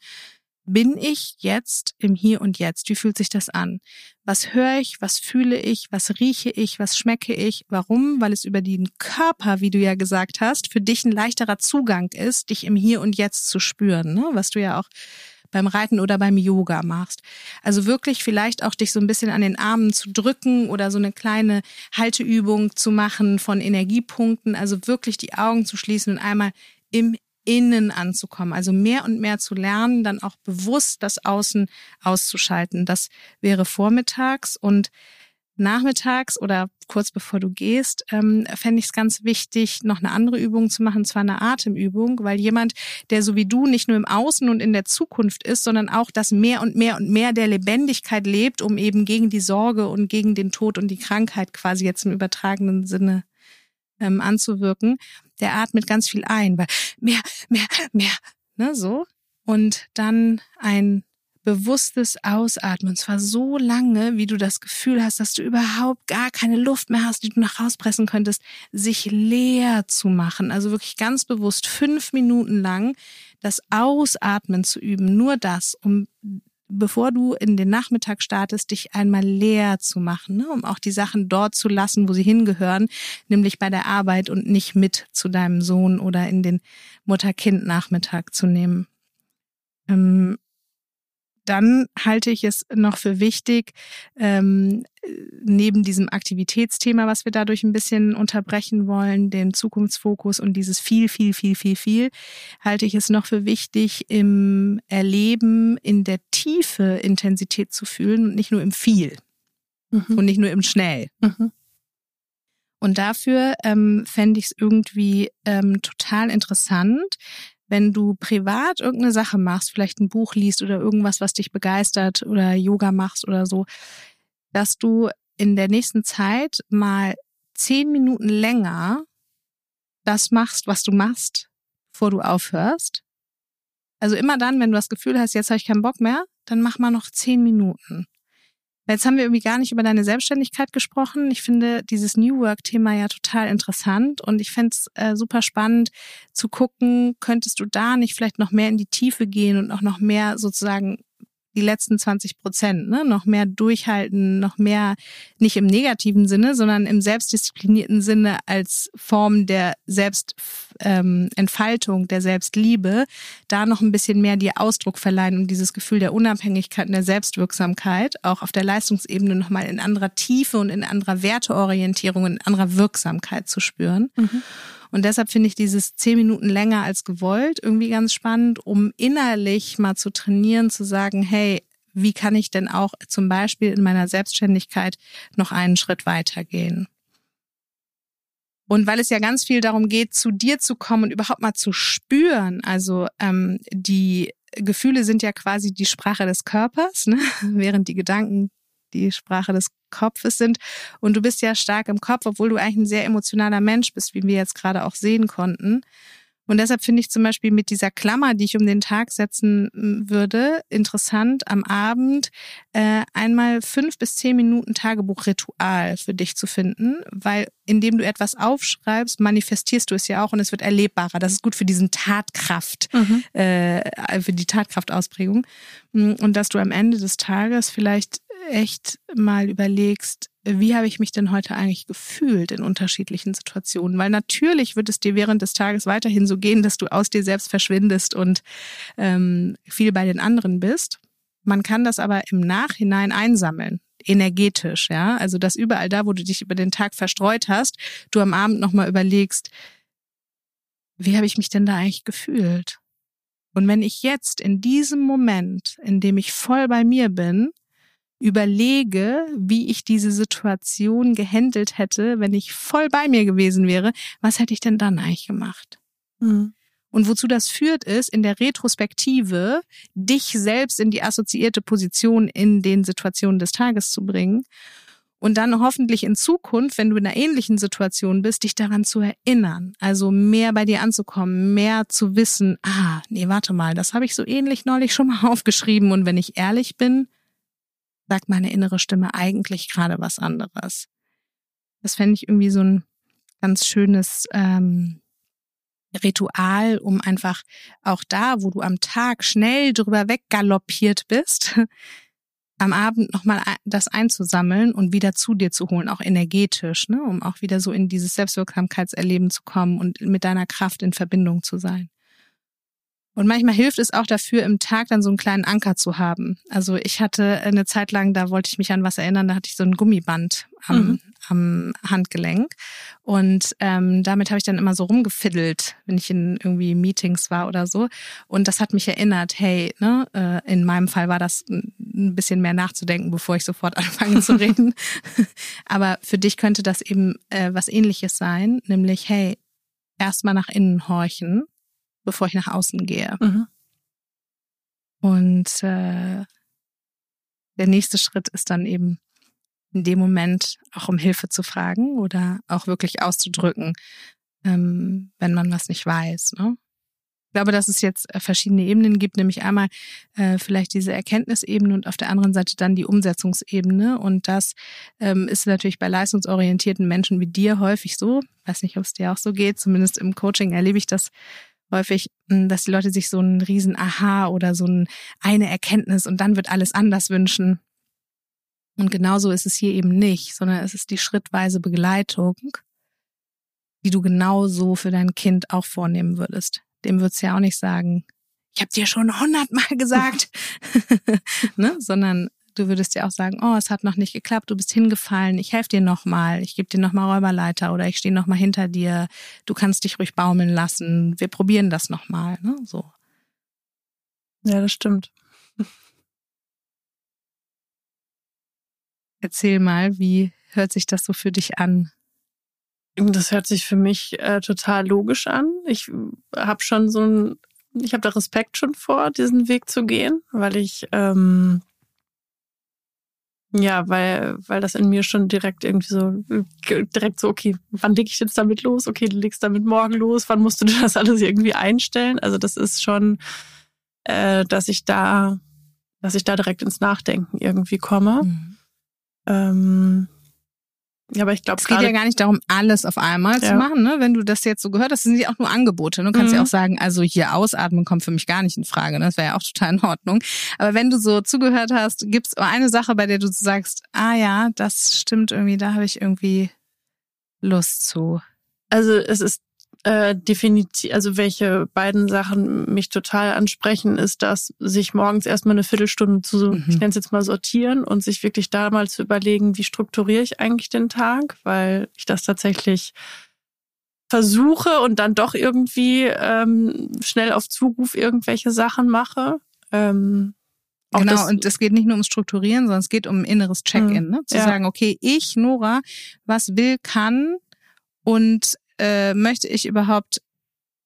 bin ich jetzt im Hier und Jetzt? Wie fühlt sich das an? Was höre ich? Was fühle ich? Was rieche ich? Was schmecke ich? Warum? Weil es über den Körper, wie du ja gesagt hast, für dich ein leichterer Zugang ist, dich im Hier und Jetzt zu spüren, ne? was du ja auch beim Reiten oder beim Yoga machst. Also wirklich vielleicht auch dich so ein bisschen an den Armen zu drücken oder so eine kleine Halteübung zu machen von Energiepunkten. Also wirklich die Augen zu schließen und einmal im innen anzukommen. Also mehr und mehr zu lernen, dann auch bewusst das Außen auszuschalten. Das wäre vormittags und nachmittags oder kurz bevor du gehst, ähm, fände ich es ganz wichtig, noch eine andere Übung zu machen, zwar eine Atemübung, weil jemand, der so wie du nicht nur im Außen und in der Zukunft ist, sondern auch das mehr und mehr und mehr der Lebendigkeit lebt, um eben gegen die Sorge und gegen den Tod und die Krankheit quasi jetzt im übertragenen Sinne ähm, anzuwirken, der atmet ganz viel ein, weil mehr, mehr, mehr, ne, so. Und dann ein bewusstes Ausatmen, und zwar so lange, wie du das Gefühl hast, dass du überhaupt gar keine Luft mehr hast, die du nach rauspressen könntest, sich leer zu machen. Also wirklich ganz bewusst fünf Minuten lang das Ausatmen zu üben, nur das, um bevor du in den Nachmittag startest, dich einmal leer zu machen, ne? um auch die Sachen dort zu lassen, wo sie hingehören, nämlich bei der Arbeit und nicht mit zu deinem Sohn oder in den Mutter-Kind-Nachmittag zu nehmen. Ähm, dann halte ich es noch für wichtig, ähm, neben diesem Aktivitätsthema, was wir dadurch ein bisschen unterbrechen wollen, den Zukunftsfokus und dieses viel, viel, viel, viel, viel, halte ich es noch für wichtig, im Erleben in der Tiefe Intensität zu fühlen und nicht nur im viel mhm. und nicht nur im Schnell. Mhm. Und dafür ähm, fände ich es irgendwie ähm, total interessant, wenn du privat irgendeine Sache machst, vielleicht ein Buch liest oder irgendwas, was dich begeistert oder Yoga machst oder so, dass du in der nächsten Zeit mal zehn Minuten länger das machst, was du machst, bevor du aufhörst. Also immer dann, wenn du das Gefühl hast, jetzt habe ich keinen Bock mehr, dann mach mal noch zehn Minuten. Jetzt haben wir irgendwie gar nicht über deine Selbstständigkeit gesprochen. Ich finde dieses New Work-Thema ja total interessant und ich fände es äh, super spannend zu gucken, könntest du da nicht vielleicht noch mehr in die Tiefe gehen und auch noch mehr sozusagen die letzten 20 Prozent, ne? noch mehr durchhalten, noch mehr, nicht im negativen Sinne, sondern im selbstdisziplinierten Sinne als Form der Selbstentfaltung, ähm, der Selbstliebe, da noch ein bisschen mehr dir Ausdruck verleihen und dieses Gefühl der Unabhängigkeit und der Selbstwirksamkeit auch auf der Leistungsebene nochmal in anderer Tiefe und in anderer Werteorientierung, in anderer Wirksamkeit zu spüren. Mhm. Und deshalb finde ich dieses zehn Minuten länger als gewollt irgendwie ganz spannend, um innerlich mal zu trainieren, zu sagen, hey, wie kann ich denn auch zum Beispiel in meiner Selbstständigkeit noch einen Schritt weitergehen? Und weil es ja ganz viel darum geht, zu dir zu kommen und überhaupt mal zu spüren, also ähm, die Gefühle sind ja quasi die Sprache des Körpers, ne? während die Gedanken die Sprache des Kopfes sind. Und du bist ja stark im Kopf, obwohl du eigentlich ein sehr emotionaler Mensch bist, wie wir jetzt gerade auch sehen konnten. Und deshalb finde ich zum Beispiel mit dieser Klammer, die ich um den Tag setzen würde, interessant am Abend äh, einmal fünf bis zehn Minuten Tagebuchritual für dich zu finden, weil indem du etwas aufschreibst, manifestierst du es ja auch und es wird erlebbarer. Das ist gut für diesen Tatkraft, mhm. äh, für die Tatkraftausprägung. Und dass du am Ende des Tages vielleicht echt mal überlegst, wie habe ich mich denn heute eigentlich gefühlt in unterschiedlichen Situationen? Weil natürlich wird es dir während des Tages weiterhin so gehen, dass du aus dir selbst verschwindest und ähm, viel bei den anderen bist. Man kann das aber im Nachhinein einsammeln, energetisch, ja. Also dass überall da, wo du dich über den Tag verstreut hast, du am Abend nochmal überlegst, wie habe ich mich denn da eigentlich gefühlt? Und wenn ich jetzt in diesem Moment, in dem ich voll bei mir bin, überlege, wie ich diese Situation gehandelt hätte, wenn ich voll bei mir gewesen wäre, was hätte ich denn dann eigentlich gemacht? Mhm. Und wozu das führt, ist in der Retrospektive dich selbst in die assoziierte Position in den Situationen des Tages zu bringen und dann hoffentlich in Zukunft, wenn du in einer ähnlichen Situation bist, dich daran zu erinnern. Also mehr bei dir anzukommen, mehr zu wissen, ah, nee, warte mal, das habe ich so ähnlich neulich schon mal aufgeschrieben. Und wenn ich ehrlich bin, sagt meine innere Stimme eigentlich gerade was anderes. Das fände ich irgendwie so ein ganz schönes ähm, Ritual, um einfach auch da, wo du am Tag schnell drüber weggaloppiert bist, am Abend nochmal das einzusammeln und wieder zu dir zu holen, auch energetisch, ne, um auch wieder so in dieses Selbstwirksamkeitserleben zu kommen und mit deiner Kraft in Verbindung zu sein. Und manchmal hilft es auch dafür, im Tag dann so einen kleinen Anker zu haben. Also ich hatte eine Zeit lang, da wollte ich mich an was erinnern, da hatte ich so ein Gummiband am, mhm. am Handgelenk. Und ähm, damit habe ich dann immer so rumgefiddelt, wenn ich in irgendwie Meetings war oder so. Und das hat mich erinnert, hey, ne, äh, in meinem Fall war das ein bisschen mehr nachzudenken, bevor ich sofort anfange zu reden. Aber für dich könnte das eben äh, was ähnliches sein, nämlich, hey, erstmal nach innen horchen bevor ich nach außen gehe. Mhm. Und äh, der nächste Schritt ist dann eben in dem Moment auch um Hilfe zu fragen oder auch wirklich auszudrücken, ähm, wenn man was nicht weiß. Ne? Ich glaube, dass es jetzt äh, verschiedene Ebenen gibt, nämlich einmal äh, vielleicht diese Erkenntnisebene und auf der anderen Seite dann die Umsetzungsebene. Und das ähm, ist natürlich bei leistungsorientierten Menschen wie dir häufig so. Ich weiß nicht, ob es dir auch so geht. Zumindest im Coaching erlebe ich das häufig, hm, dass die Leute sich so einen riesen Aha oder so eine Erkenntnis und dann wird alles anders wünschen. Und genauso ist es hier eben nicht, sondern es ist die schrittweise Begleitung, die du genauso für dein Kind auch vornehmen würdest. Dem würdest du ja auch nicht sagen, ich habe dir schon hundertmal gesagt, ne? sondern du würdest ja auch sagen, oh, es hat noch nicht geklappt, du bist hingefallen, ich helfe dir nochmal, ich gebe dir nochmal Räuberleiter oder ich stehe nochmal hinter dir, du kannst dich ruhig baumeln lassen, wir probieren das nochmal, ne? So.
Ja, das stimmt.
Erzähl mal, wie hört sich das so für dich an?
Das hört sich für mich äh, total logisch an. Ich habe schon so ein, ich habe da Respekt schon vor, diesen Weg zu gehen, weil ich ähm, ja, weil, weil das in mir schon direkt irgendwie so, direkt so, okay, wann leg ich jetzt damit los? Okay, du legst damit morgen los, wann musst du das alles irgendwie einstellen? Also das ist schon, äh, dass ich da, dass ich da direkt ins Nachdenken irgendwie komme. Mhm. Ähm, ja, aber ich glaube,
es geht ja gar nicht darum, alles auf einmal ja. zu machen. Ne? Wenn du das jetzt so gehört hast, sind ja auch nur Angebote. Du kannst mhm. ja auch sagen, also hier ausatmen kommt für mich gar nicht in Frage. Ne? Das wäre ja auch total in Ordnung. Aber wenn du so zugehört hast, gibt es eine Sache, bei der du sagst, ah ja, das stimmt irgendwie, da habe ich irgendwie Lust zu.
Also es ist äh, definitiv, also welche beiden Sachen mich total ansprechen, ist das, sich morgens erstmal eine Viertelstunde zu, mhm. ich nenne es jetzt mal sortieren und sich wirklich da mal zu überlegen, wie strukturiere ich eigentlich den Tag, weil ich das tatsächlich versuche und dann doch irgendwie ähm, schnell auf Zuruf irgendwelche Sachen mache. Ähm,
genau, und es geht nicht nur ums Strukturieren, sondern es geht um ein inneres Check-in, mhm. ne? zu ja. sagen, okay, ich, Nora, was will, kann und äh, möchte ich überhaupt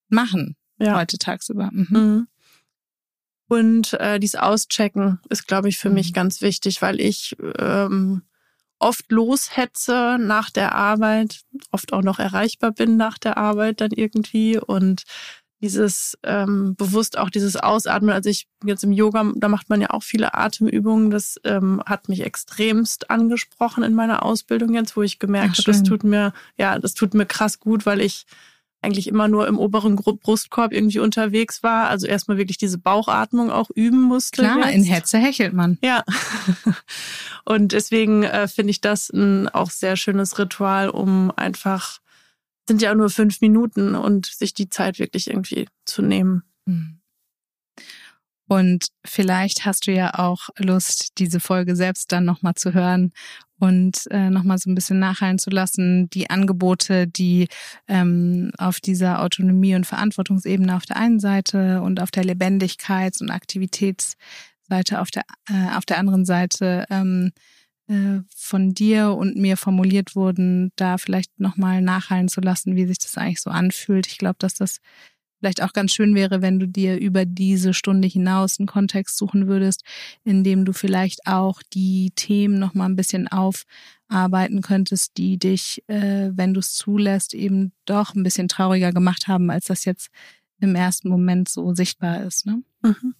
machen ja. heute tagsüber. Mhm. Mhm.
Und äh, dieses Auschecken ist, glaube ich, für mhm. mich ganz wichtig, weil ich ähm, oft loshetze nach der Arbeit, oft auch noch erreichbar bin nach der Arbeit dann irgendwie und dieses ähm, bewusst auch dieses Ausatmen. Also ich jetzt im Yoga, da macht man ja auch viele Atemübungen. Das ähm, hat mich extremst angesprochen in meiner Ausbildung jetzt, wo ich gemerkt habe, das tut mir, ja, das tut mir krass gut, weil ich eigentlich immer nur im oberen Brustkorb irgendwie unterwegs war. Also erstmal wirklich diese Bauchatmung auch üben musste.
Klar, jetzt. in Hetze hechelt man.
Ja. Und deswegen äh, finde ich das ein auch sehr schönes Ritual, um einfach sind ja nur fünf Minuten und sich die Zeit wirklich irgendwie zu nehmen. Hm.
Und vielleicht hast du ja auch Lust, diese Folge selbst dann nochmal zu hören und äh, nochmal so ein bisschen nachhallen zu lassen, die Angebote, die ähm, auf dieser Autonomie- und Verantwortungsebene auf der einen Seite und auf der Lebendigkeits- und Aktivitätsseite auf der, äh, auf der anderen Seite ähm, äh, von dir und mir formuliert wurden, da vielleicht nochmal nachhallen zu lassen, wie sich das eigentlich so anfühlt. Ich glaube, dass das vielleicht auch ganz schön wäre, wenn du dir über diese Stunde hinaus einen Kontext suchen würdest, in dem du vielleicht auch die Themen noch mal ein bisschen aufarbeiten könntest, die dich, äh, wenn du es zulässt, eben doch ein bisschen trauriger gemacht haben, als das jetzt im ersten Moment so sichtbar ist. Ne? Mhm.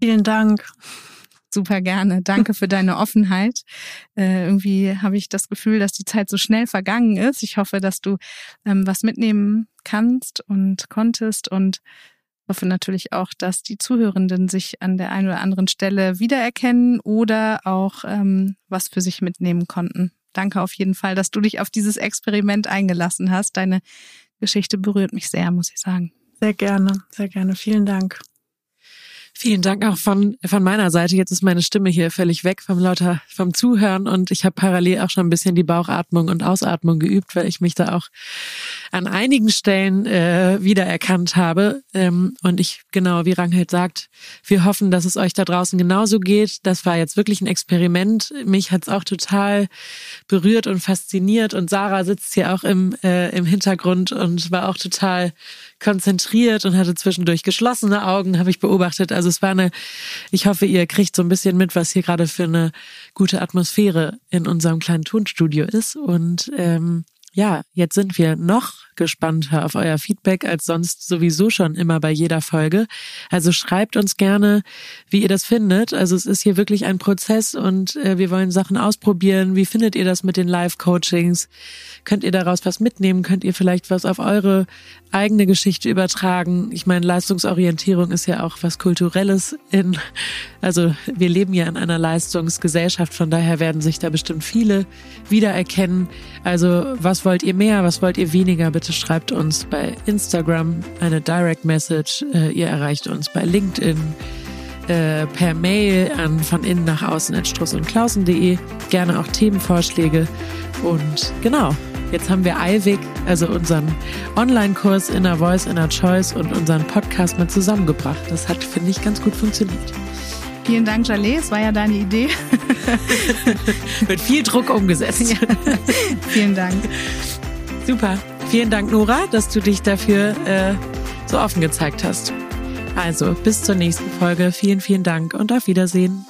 Vielen Dank.
Super gerne. Danke für deine Offenheit. Äh, irgendwie habe ich das Gefühl, dass die Zeit so schnell vergangen ist. Ich hoffe, dass du ähm, was mitnehmen kannst und konntest und hoffe natürlich auch, dass die Zuhörenden sich an der einen oder anderen Stelle wiedererkennen oder auch ähm, was für sich mitnehmen konnten. Danke auf jeden Fall, dass du dich auf dieses Experiment eingelassen hast. Deine Geschichte berührt mich sehr, muss ich sagen.
Sehr gerne, sehr gerne. Vielen Dank.
Vielen Dank auch von, von meiner Seite. Jetzt ist meine Stimme hier völlig weg vom lauter, vom Zuhören und ich habe parallel auch schon ein bisschen die Bauchatmung und Ausatmung geübt, weil ich mich da auch an einigen Stellen äh, wiedererkannt habe. Ähm, und ich, genau, wie Ranghild sagt, wir hoffen, dass es euch da draußen genauso geht. Das war jetzt wirklich ein Experiment. Mich hat's auch total berührt und fasziniert. Und Sarah sitzt hier auch im, äh, im Hintergrund und war auch total konzentriert und hatte zwischendurch geschlossene Augen, habe ich beobachtet. Also es war eine, ich hoffe, ihr kriegt so ein bisschen mit, was hier gerade für eine gute Atmosphäre in unserem kleinen Tonstudio ist. Und ähm, ja, jetzt sind wir noch gespannter auf euer Feedback als sonst sowieso schon immer bei jeder Folge. Also schreibt uns gerne, wie ihr das findet. Also es ist hier wirklich ein Prozess und äh, wir wollen Sachen ausprobieren. Wie findet ihr das mit den Live-Coachings? Könnt ihr daraus was mitnehmen? Könnt ihr vielleicht was auf eure eigene Geschichte übertragen? Ich meine, Leistungsorientierung ist ja auch was Kulturelles in, also wir leben ja in einer Leistungsgesellschaft, von daher werden sich da bestimmt viele wiedererkennen. Also was wollt ihr mehr? Was wollt ihr weniger? Bitte schreibt uns bei Instagram eine Direct Message. Äh, ihr erreicht uns bei LinkedIn äh, per Mail an von innen nach außen at struss und klausen.de. Gerne auch Themenvorschläge. Und genau, jetzt haben wir Eivik, also unseren Online-Kurs Inner Voice, Inner Choice und unseren Podcast mit zusammengebracht. Das hat, finde ich, ganz gut funktioniert.
Vielen Dank, Jalé. Es war ja deine Idee.
Mit viel Druck umgesetzt. Ja.
Vielen Dank.
Super. Vielen Dank, Nora, dass du dich dafür äh, so offen gezeigt hast. Also, bis zur nächsten Folge. Vielen, vielen Dank und auf Wiedersehen.